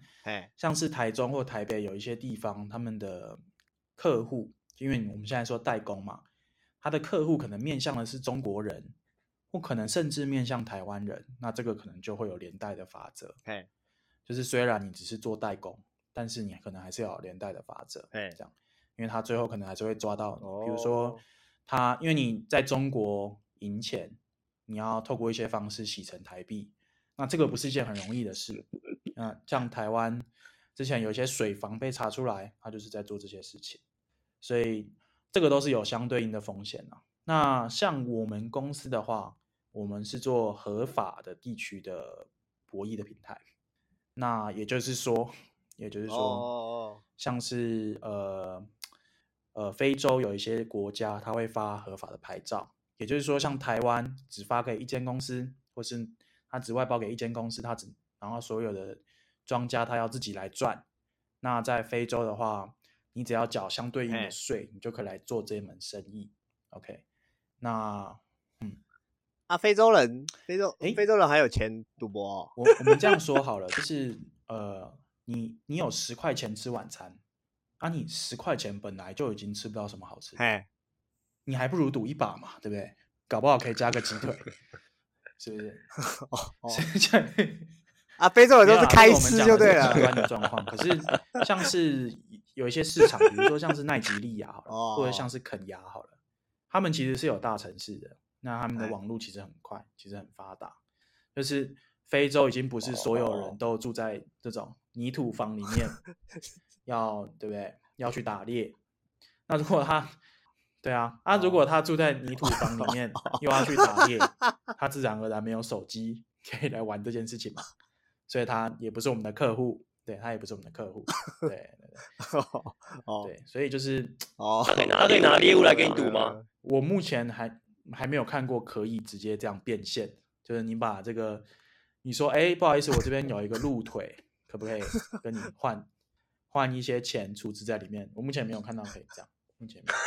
像是台中或台北有一些地方，他们的客户，因为我们现在说代工嘛，他的客户可能面向的是中国人，或可能甚至面向台湾人，那这个可能就会有连带的法则。就是虽然你只是做代工，但是你可能还是要有连带的法则。这样，因为他最后可能还是会抓到，比如说他，因为你在中国赢钱。你要透过一些方式洗成台币，那这个不是一件很容易的事。那像台湾之前有一些水房被查出来，他就是在做这些事情，所以这个都是有相对应的风险啊。那像我们公司的话，我们是做合法的地区的博弈的平台。那也就是说，也就是说，像是呃呃非洲有一些国家，它会发合法的牌照。也就是说，像台湾只发给一间公司，或是他只外包给一间公司，他只然后所有的庄家他要自己来赚。那在非洲的话，你只要缴相对应的税，你就可以来做这门生意。OK，那嗯，啊，非洲人，非洲诶，非洲人还有钱赌博哦。我我们这样说好了，就是呃，你你有十块钱吃晚餐，啊，你十块钱本来就已经吃不到什么好吃哎，你还不如赌一把嘛，对不对？搞不好可以加个鸡腿，是不是？哦哦，啊，非洲人都是开吃就对了。极端的状况，可是像是有一些市场，比如说像是奈及利亚好了，哦、或者像是肯亚好了，他们其实是有大城市的。那他们的网络其实很快，其实很发达。就是非洲已经不是所有人都住在这种泥土房里面，要对不对？要去打猎。那如果他，对啊，啊，如果他住在泥土房里面，又要去打猎，他自然而然没有手机可以来玩这件事情嘛。所以他也不是我们的客户，对，他也不是我们的客户，对对对，哦，对，所以就是哦，他可以拿猎物来给你赌吗？我目前还。还没有看过可以直接这样变现，就是你把这个，你说，哎，不好意思，我这边有一个鹿腿，可不可以跟你换换一些钱储值在里面？我目前没有看到可以这样，目前没有。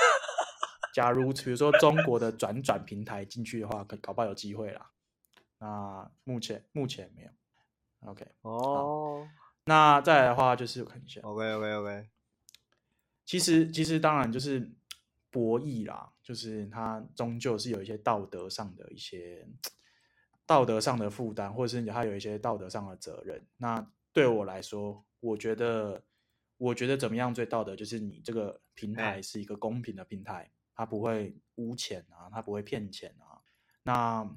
假如比如说中国的转转平台进去的话，可搞不好有机会啦。那目前目前没有。OK，哦，那再来的话就是我看一下。OK OK OK，其实其实当然就是。博弈啦，就是它终究是有一些道德上的一些道德上的负担，或者是它有一些道德上的责任。那对我来说，我觉得，我觉得怎么样最道德，就是你这个平台是一个公平的平台，它不会污钱啊，它不会骗钱啊。那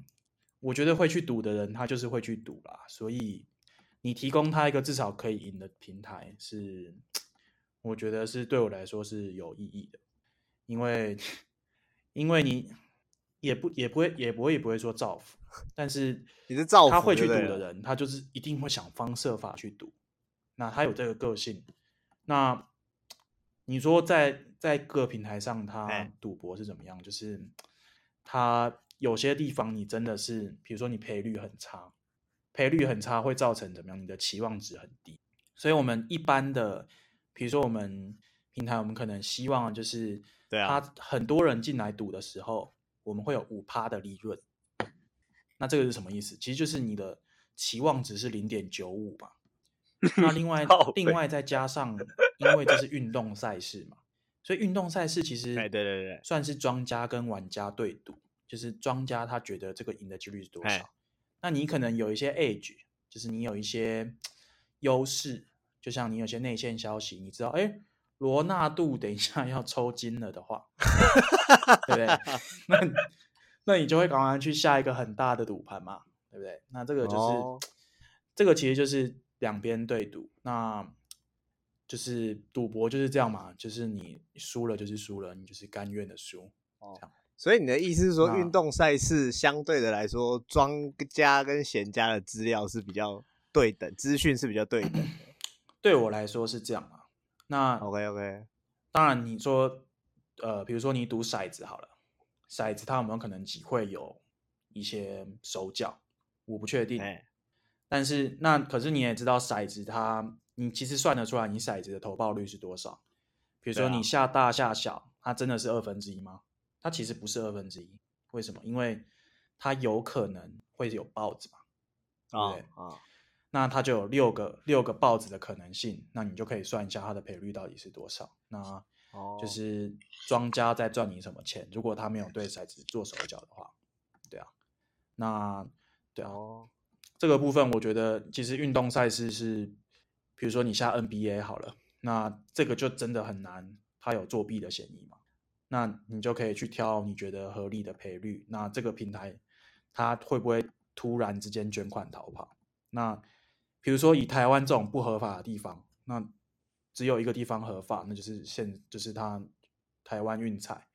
我觉得会去赌的人，他就是会去赌啦。所以你提供他一个至少可以赢的平台，是我觉得是对我来说是有意义的。因为，因为你也不也不会也不会也不会说造福，但是 你是造福他会去赌的人，他就是一定会想方设法去赌。那他有这个个性，那你说在在各平台上他赌博是怎么样？就是他有些地方你真的是，比如说你赔率很差，赔率很差会造成怎么样？你的期望值很低。所以我们一般的，比如说我们平台，我们可能希望就是。对啊，他很多人进来赌的时候，我们会有五趴的利润。那这个是什么意思？其实就是你的期望值是零点九五吧。那另外 另外再加上，因为这是运动赛事嘛，所以运动赛事其实对对对算是庄家跟玩家对赌，就是庄家他觉得这个赢的几率是多少。那你可能有一些 edge，就是你有一些优势，就像你有些内线消息，你知道，哎。罗纳度等一下要抽筋了的话，对不对？那那你就会赶快去下一个很大的赌盘嘛，对不对？那这个就是、哦、这个其实就是两边对赌，那就是赌博就是这样嘛，就是你输了就是输了，你就是甘愿的输。哦，所以你的意思是说，运动赛事相对的来说，庄家跟闲家的资料是比较对等，资讯是比较对等的。对我来说是这样啊。那 OK OK，当然你说，呃，比如说你赌骰子好了，骰子它有没有可能只会有一些手脚？我不确定。欸、但是那可是你也知道骰子它，你其实算得出来你骰子的投报率是多少？比如说你下大下小，它真的是二分之一吗？它其实不是二分之一，为什么？因为它有可能会有豹子嘛，哦、对不对？哦那它就有六个六个豹子的可能性，那你就可以算一下它的赔率到底是多少。那就是庄家在赚你什么钱？如果他没有对骰子做手脚的话，对啊，那对啊，这个部分我觉得其实运动赛事是，比如说你下 NBA 好了，那这个就真的很难，它有作弊的嫌疑嘛？那你就可以去挑你觉得合理的赔率。那这个平台它会不会突然之间卷款逃跑？那比如说，以台湾这种不合法的地方，那只有一个地方合法，那就是现就是它台湾运彩，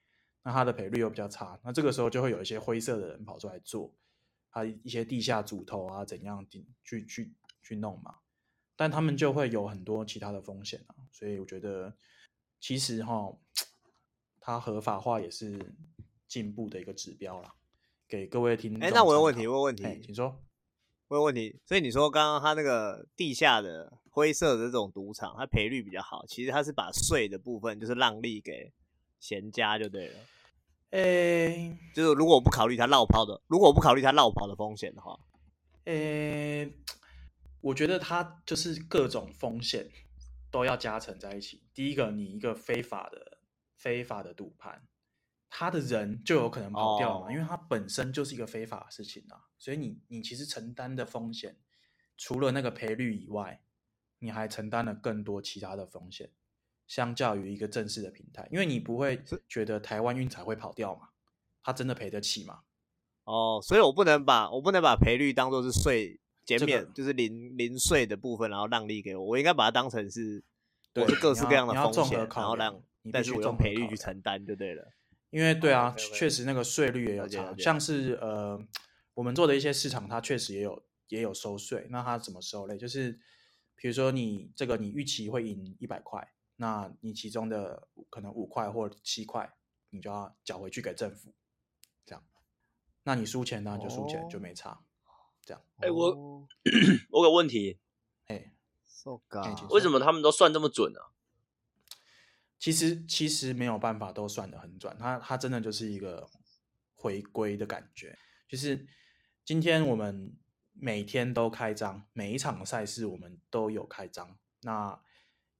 那它的赔率又比较差，那这个时候就会有一些灰色的人跑出来做，他一些地下组头啊怎样顶去去去弄嘛，但他们就会有很多其他的风险啊，所以我觉得其实哈，它合法化也是进步的一个指标啦，给各位听众。哎，那我有问题，我有问题，请说。我有问题，所以你说刚刚他那个地下的灰色的这种赌场，它赔率比较好。其实他是把税的部分就是让利给闲家就对了。诶、欸，就是如果我不考虑他绕跑的，如果我不考虑他绕跑的风险的话，诶、欸，我觉得他就是各种风险都要加成在一起。第一个，你一个非法的非法的赌盘，他的人就有可能跑掉嘛，哦、因为他本身就是一个非法的事情啊，所以你你其实承担的风险，除了那个赔率以外，你还承担了更多其他的风险。相较于一个正式的平台，因为你不会觉得台湾运彩会跑掉嘛？他真的赔得起吗？哦，所以我不能把我不能把赔率当做是税减免，这个、就是零零税的部分，然后让利给我。我应该把它当成是，对，是各式各样的风险，然后让，但是我用赔率去承担就对了。因为对啊，确实那个税率也有差，像是呃，我们做的一些市场，它确实也有也有收税。那它怎么收嘞？就是比如说你这个你预期会赢一百块。那你其中的可能五块或七块，你就要缴回去给政府，这样。那你输钱呢，就输钱，就没差，这样。哎，我 我有个问题，哎为什么他们都算这么准呢？其实其实没有办法都算得很准，它它真的就是一个回归的感觉，就是今天我们每天都开张，每一场赛事我们都有开张，那。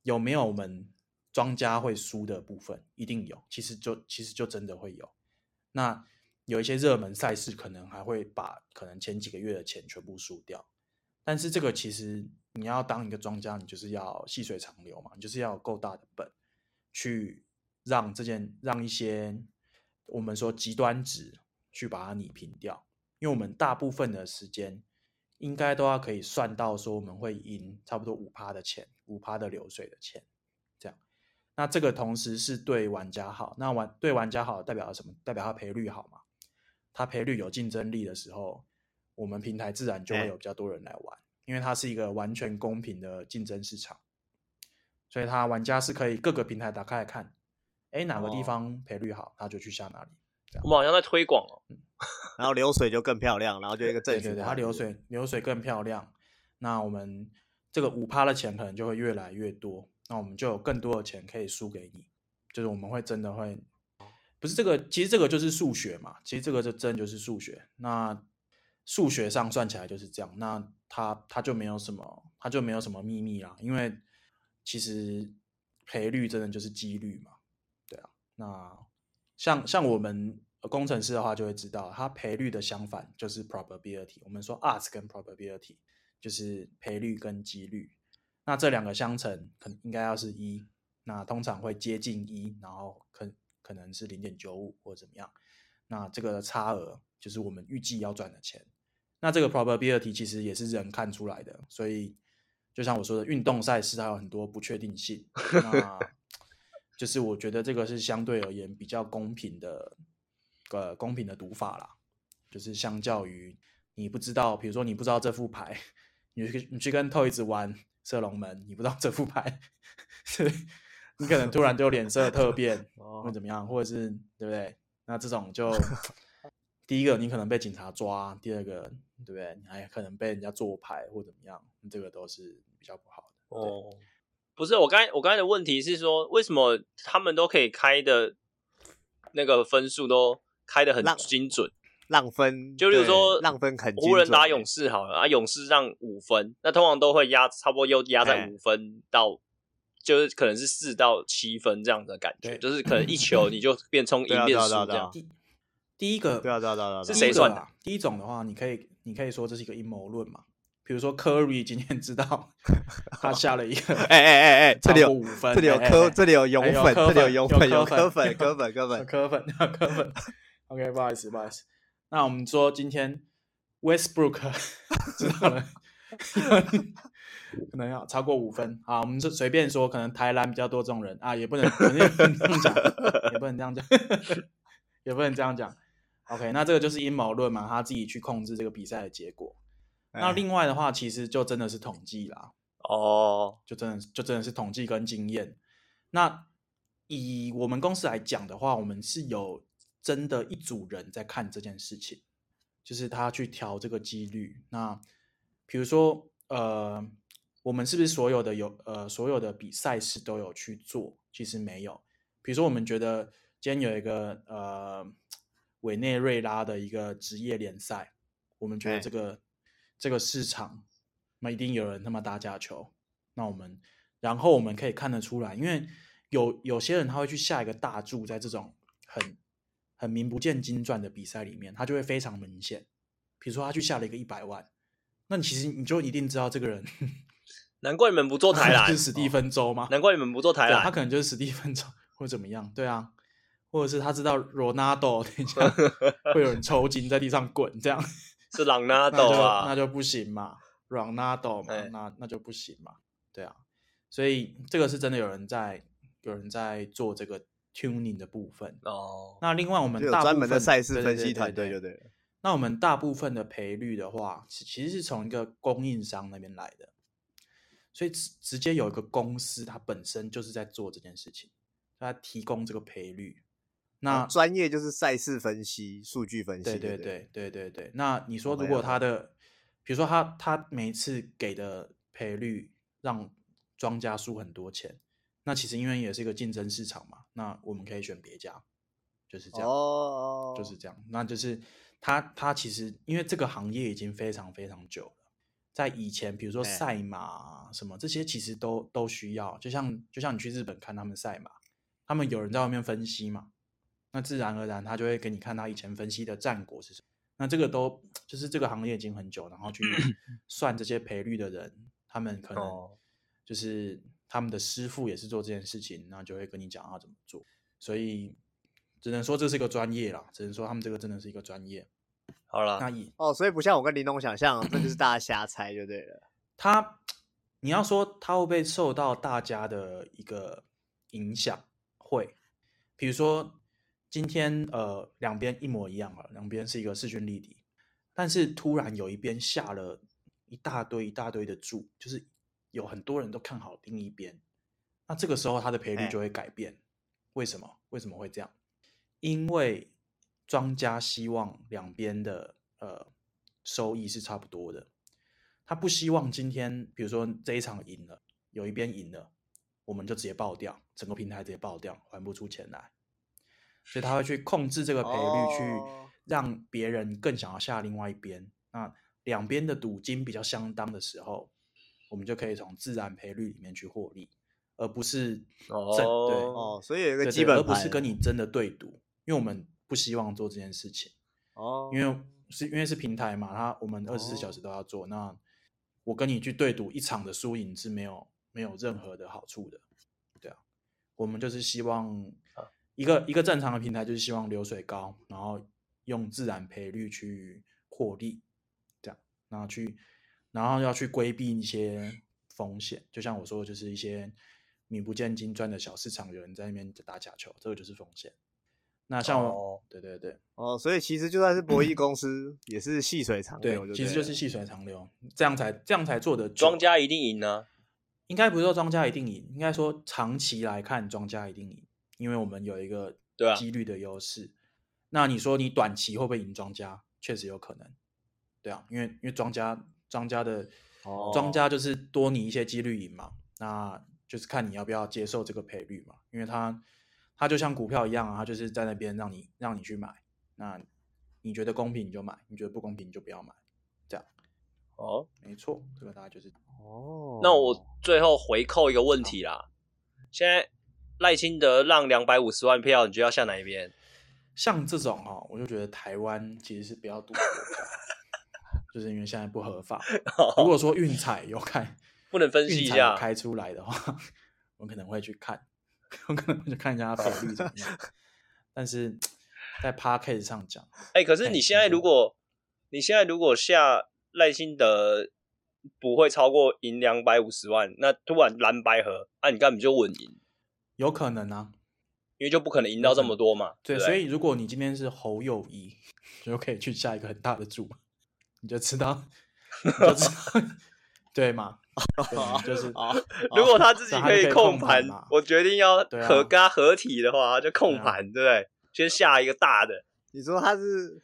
有没有我们庄家会输的部分？一定有，其实就其实就真的会有。那有一些热门赛事，可能还会把可能前几个月的钱全部输掉。但是这个其实你要当一个庄家，你就是要细水长流嘛，你就是要够大的本，去让这件让一些我们说极端值去把它拟平掉。因为我们大部分的时间。应该都要可以算到说我们会赢差不多五趴的钱，五趴的流水的钱，这样。那这个同时是对玩家好，那玩对玩家好代表什么？代表他赔率好嘛？他赔率有竞争力的时候，我们平台自然就会有比较多人来玩，因为它是一个完全公平的竞争市场，所以他玩家是可以各个平台打开来看，哎，哪个地方赔率好，他就去下哪里。我们好像在推广哦。然后流水就更漂亮，然后就一个正对，对对，它流水流水更漂亮，那我们这个五趴的钱可能就会越来越多，那我们就有更多的钱可以输给你，就是我们会真的会，不是这个，其实这个就是数学嘛，其实这个就真的就是数学，那数学上算起来就是这样，那它它就没有什么，它就没有什么秘密啦，因为其实赔率真的就是几率嘛，对啊，那像像我们。工程师的话就会知道，它赔率的相反就是 probability。我们说 odds 跟 probability 就是赔率跟几率。那这两个相乘，可能应该要是一，那通常会接近一，然后可可能是零点九五或怎么样。那这个差额就是我们预计要赚的钱。那这个 probability 其实也是人看出来的，所以就像我说的，运动赛事它有很多不确定性。那就是我觉得这个是相对而言比较公平的。呃公平的赌法啦，就是相较于你不知道，比如说你不知道这副牌，你去你去跟 Toys 玩射龙门，你不知道这副牌，你可能突然就脸色特变，会怎么样，或者是对不对？那这种就 第一个你可能被警察抓，第二个对不对？你还可能被人家做牌或怎么样，这个都是比较不好的。哦，不是，我刚才我刚才的问题是说，为什么他们都可以开的那个分数都？开的很精准，浪分就例如说浪分很湖人打勇士好了啊，勇士让五分，那通常都会压差不多又压在五分到，就是可能是四到七分这样的感觉，就是可能一球你就变冲 一变输这样。第一个对啊对啊对啊，是谁算的？第一种的话，你可以你可以说这是一个阴谋论嘛？比如说科瑞今天知道 他下了一个，哎哎哎哎，这里有五分，这里有科，这里有勇粉，这里有勇粉，有科粉，科粉，科粉，科粉，科粉。OK，不好意思，不好意思。那我们说今天 Westbrook 知道了，可能要超过五分。啊，我们就随便说，可能台篮比较多这种人啊，也不能，肯定不能这样讲，也不能这样讲，也不能这样讲。OK，那这个就是阴谋论嘛，他自己去控制这个比赛的结果。那另外的话，其实就真的是统计啦。哦，就真的就真的是统计跟经验。那以我们公司来讲的话，我们是有。真的，一组人在看这件事情，就是他去调这个几率。那比如说，呃，我们是不是所有的有呃所有的比赛事都有去做？其实没有。比如说，我们觉得今天有一个呃委内瑞拉的一个职业联赛，我们觉得这个、欸、这个市场，那一定有人他妈打假球。那我们然后我们可以看得出来，因为有有些人他会去下一个大注，在这种很很名不见经传的比赛里面，他就会非常明显。比如说他去下了一个一百万，那你其实你就一定知道这个人。难怪你们不做台篮，是史蒂芬周吗？难怪你们不做台篮，他可能就是史蒂芬周，或者怎么样？对啊，或者是他知道 Ronaldo 等一下会有人抽筋在地上滚，这样是朗纳多啊，那就不行嘛，，Ronaldo 嘛，那那就不行嘛，对啊，所以这个是真的有人在有人在做这个 tuning 的部分哦。那另外我们大部分专门的赛事分析团队就对了。那我们大部分的赔率的话，其实是从一个供应商那边来的。所以直直接有一个公司，它本身就是在做这件事情，它提供这个赔率。那专业就是赛事分析、数据分析。对对对对对对。那你说，如果他的，比如说他他每次给的赔率让庄家输很多钱，那其实因为也是一个竞争市场嘛，那我们可以选别家，就是这样。哦，就是这样。那就是他他其实因为这个行业已经非常非常久了。在以前，比如说赛马什么这些，其实都都需要。就像就像你去日本看他们赛马，他们有人在外面分析嘛，那自然而然他就会给你看他以前分析的战果是什么。那这个都就是这个行业已经很久，然后去 算这些赔率的人，他们可能就是他们的师傅也是做这件事情，那就会跟你讲要怎么做。所以只能说这是一个专业啦，只能说他们这个真的是一个专业。好了，那以哦，所以不像我跟林东想象，这就是大家瞎猜就对了。他，你要说他会不会受到大家的一个影响？会，比如说今天呃两边一模一样啊，两边是一个势均力敌，但是突然有一边下了一大堆一大堆的注，就是有很多人都看好另一边，那这个时候他的赔率就会改变。欸、为什么？为什么会这样？因为。庄家希望两边的呃收益是差不多的，他不希望今天比如说这一场赢了，有一边赢了，我们就直接爆掉，整个平台直接爆掉，还不出钱来，所以他会去控制这个赔率，去让别人更想要下另外一边。那两边的赌金比较相当的时候，我们就可以从自然赔率里面去获利，而不是真哦对哦，所以有一个基本，而不是跟你真的对赌，因为我们。不希望做这件事情哦，因为是因为是平台嘛，它我们二十四小时都要做。那我跟你去对赌一场的输赢是没有没有任何的好处的，对啊。我们就是希望一个一个正常的平台就是希望流水高，然后用自然赔率去获利，这样，然后去然后要去规避一些风险，就像我说的，就是一些名不见经传的小市场，有人在那边打假球，这个就是风险。那像我，oh. 对对对，哦，所以其实就算是博弈公司，也是细水长流对，其实就是细水长流，这样才这样才做的。庄家一定赢呢？应该不是说庄家一定赢，应该说长期来看庄家一定赢，因为我们有一个几率的优势。啊、那你说你短期会不会赢庄家？确实有可能，对啊，因为因为庄家庄家的庄、oh. 家就是多你一些几率赢嘛，那就是看你要不要接受这个赔率嘛，因为它。它就像股票一样啊，它就是在那边让你让你去买，那你觉得公平你就买，你觉得不公平你就不要买，这样。哦，没错，这个大概就是。哦，那我最后回扣一个问题啦，现在赖清德让两百五十万票，你就要下哪一边？像这种哈，我就觉得台湾其实是不要赌，就是因为现在不合法。如果说运彩有开，不能分析一下开出来的话，我可能会去看。我可能会去看一下他赔率怎么样，但是在 Podcast 上讲，哎、欸，可是你现在如果，你现在如果下赖清德不会超过赢两百五十万，那突然蓝白合，那、啊、你根本就稳赢，有可能啊，因为就不可能赢到这么多嘛，对，对，所以如果你今天是侯友谊，就可以去下一个很大的注，你就知道，你就知道，对吗？就是啊，如果他自己可以控盘，我决定要合嘎合体的话，就控盘，对不对？先下一个大的。你说他是，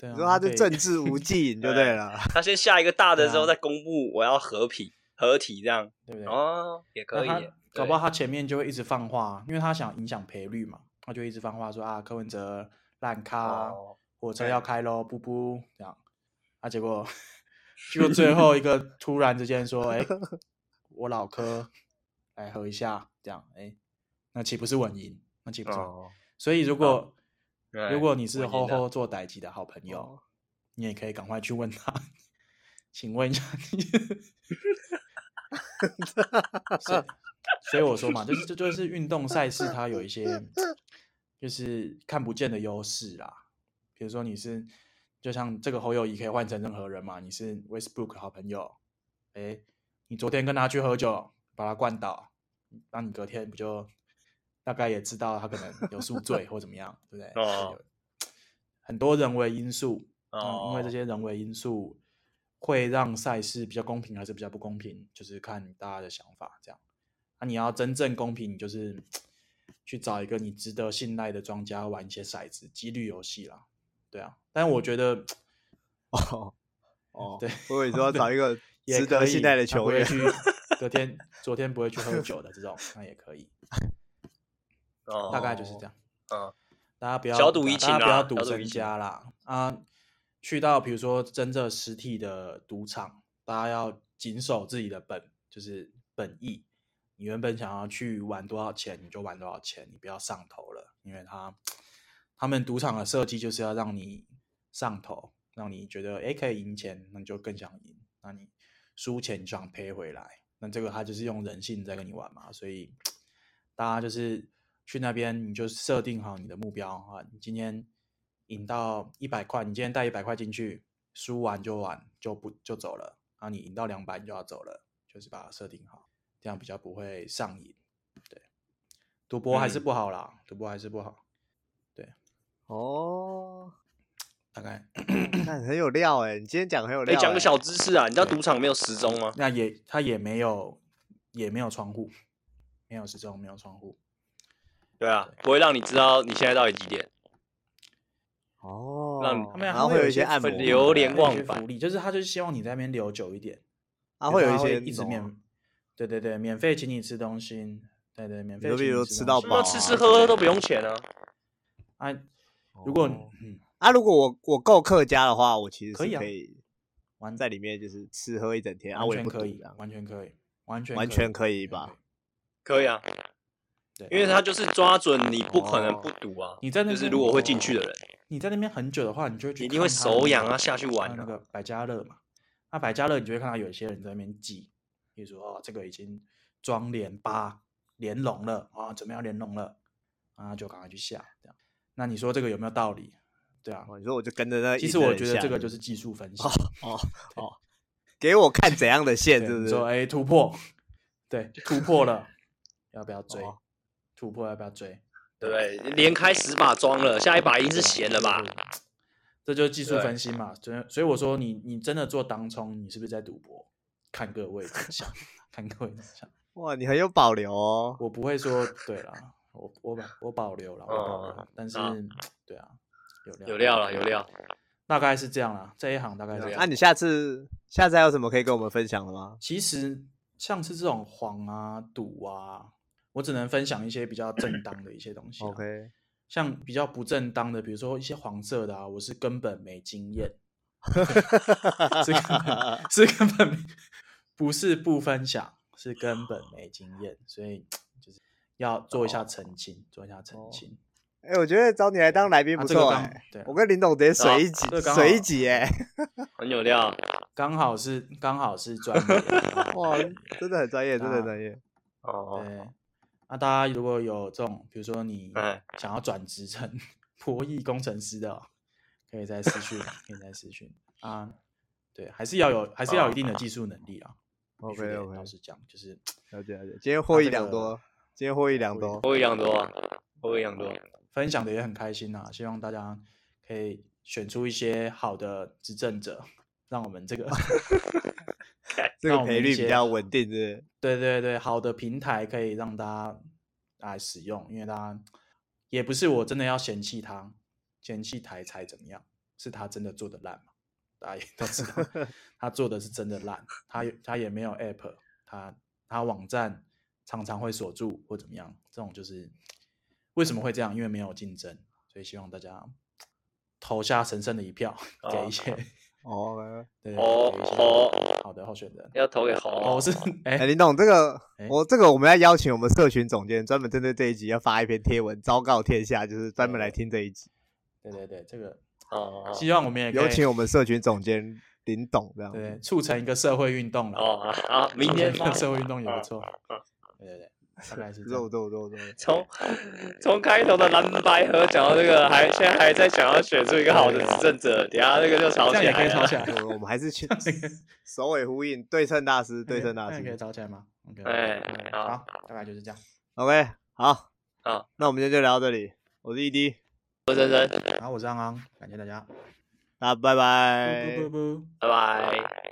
你说他是政治无忌，就对了。他先下一个大的之后再公布我要合体合体这样，对不对？哦，也可以。搞不好他前面就会一直放话，因为他想影响赔率嘛。他就一直放话说啊，柯文哲烂咖，火车要开喽，布布这样，啊，结果结果最后一个突然之间说，哎、欸，我老柯来喝一下，这样，哎、欸，那岂不是稳赢？那岂不是？哦、所以如果、哦、如果你是后后做代级的好朋友，哦、你也可以赶快去问他，请问一下你。所以我说嘛，就是这就是运动赛事，它有一些就是看不见的优势啦。比如说你是，就像这个侯友谊可以换成任何人嘛，你是 Westbrook 好朋友，哎，你昨天跟他去喝酒，把他灌倒，那你隔天不就大概也知道他可能有宿醉或怎么样，对不对？哦。很多人为因素，嗯，因为这些人为因素会让赛事比较公平还是比较不公平，就是看大家的想法这样。那、啊、你要真正公平，你就是 去找一个你值得信赖的庄家玩一些骰子、几率游戏啦，对啊。但我觉得，哦哦，对，我跟你说找一个 值得信赖的球员去，昨天昨天不会去喝酒的这种，那也可以。哦，大概就是这样。嗯，大家不要小赌怡情，大家不要赌身家啦。啊，去到比如说真正实体的赌场，大家要谨守自己的本，就是本意。你原本想要去玩多少钱，你就玩多少钱，你不要上头了，因为他他们赌场的设计就是要让你上头，让你觉得诶可以赢钱，那你就更想赢，那你输钱就想赔回来，那这个他就是用人性在跟你玩嘛，所以大家就是去那边你就设定好你的目标啊，你今天赢到一百块，你今天带一百块进去，输完就完就不就走了，然后你赢到两百你就要走了，就是把它设定好。这样比较不会上瘾，对，赌博还是不好啦，赌、嗯、博还是不好，对，哦，大概，那很有料哎，你今天讲很有料，讲个小知识啊，你知道赌场没有时钟吗？那也，他也没有，也没有窗户，没有时钟，没有窗户，对啊，对。不会让你知道你现在到底几点，哦，让他们然后会有一些按摩流连忘返福利，就是他就是希望你在那边留久一点，啊，会有一些一直免。对对对，免费请你吃东西，对对，免费。就比如吃到饱，吃吃喝喝都不用钱啊。啊，如果嗯啊，如果我我够客家的话，我其实可以可以玩在里面，就是吃喝一整天，完全可以，完全可以，完全完全可以吧？可以啊，对，因为他就是抓准你不可能不赌啊。你在那就是如果会进去的人，你在那边很久的话，你就一定会手痒啊，下去玩那个百家乐嘛。那百家乐，你就会看到有些人在那边记。比如说哦，这个已经庄连八连龙了啊，怎么样连龙了啊？就赶快去下这样。那你说这个有没有道理？对啊，你说我就跟着那。其实我觉得这个就是技术分析。哦 哦哦，给我看怎样的线，是不是？说哎，突破，对，突破了，要不要追？突破要不要追？对不对？连开十把庄了，下一把一定是闲的吧？这就是技术分析嘛。所以我说你你真的做当冲，你是不是在赌博？看各位怎么想，看各位怎么想。哇，你很有保留哦。我不会说对啦，我我保我保留了，我保留。但是对啊，有料有料了，有料。大概是这样啦，这一行大概是这样。那你下次下次还有什么可以跟我们分享的吗？其实像是这种黄啊、赌啊，我只能分享一些比较正当的一些东西。OK，像比较不正当的，比如说一些黄色的啊，我是根本没经验。是根本，是根本。不是不分享，是根本没经验，所以 就是要做一下澄清，做一下澄清。哎，我觉得找你来当来宾不错哎。对，我跟林董直接水一集，水一集哎，很有料，刚好是刚好是专业。哇，真的很专业，真的很专业。哦，对。那大家如果有这种，比如说你想要转职成博弈工程师的，可以在私讯，可以在私讯啊。对，还是要有，还是要有一定的技术能力啊。OK OK，老实讲，就是了解了解。今天获益良多，今天获益良多，获益良多啊，获益良多。分享的也很开心呐，希望大家可以选出一些好的执政者，让我们这个 这个赔率比较稳定的。对对对，好的平台可以让大家来使用，因为大家也不是我真的要嫌弃他，嫌弃台才怎么样，是他真的做的烂嘛。大家也都知道，他做的是真的烂，他他也没有 app，他他网站常常会锁住或怎么样，这种就是为什么会这样？因为没有竞争，所以希望大家投下神圣的一票，给一些哦，对哦哦，好的候选人要投给侯。我是哎，林董，这个我这个我们要邀请我们社群总监，专门针对这一集要发一篇贴文，昭告天下，就是专门来听这一集。对对对，这个哦，希望我们也有请我们社群总监林董这样，对，促成一个社会运动了。哦，好，明天社会运动也不错。对对对。大概是肉肉肉肉，从从开头的蓝白河讲到这个，还现在还在想要选出一个好的执政者，等下那个就吵起来，可以吵起来。我们还是去首尾呼应，对称大师，对称大师，可以吵起来吗？OK，哎，好，大概就是这样。OK，好，好，那我们今天就聊到这里。我是 ED，我是真真，然后我是安安，感谢大家，那拜拜，拜拜。拜拜。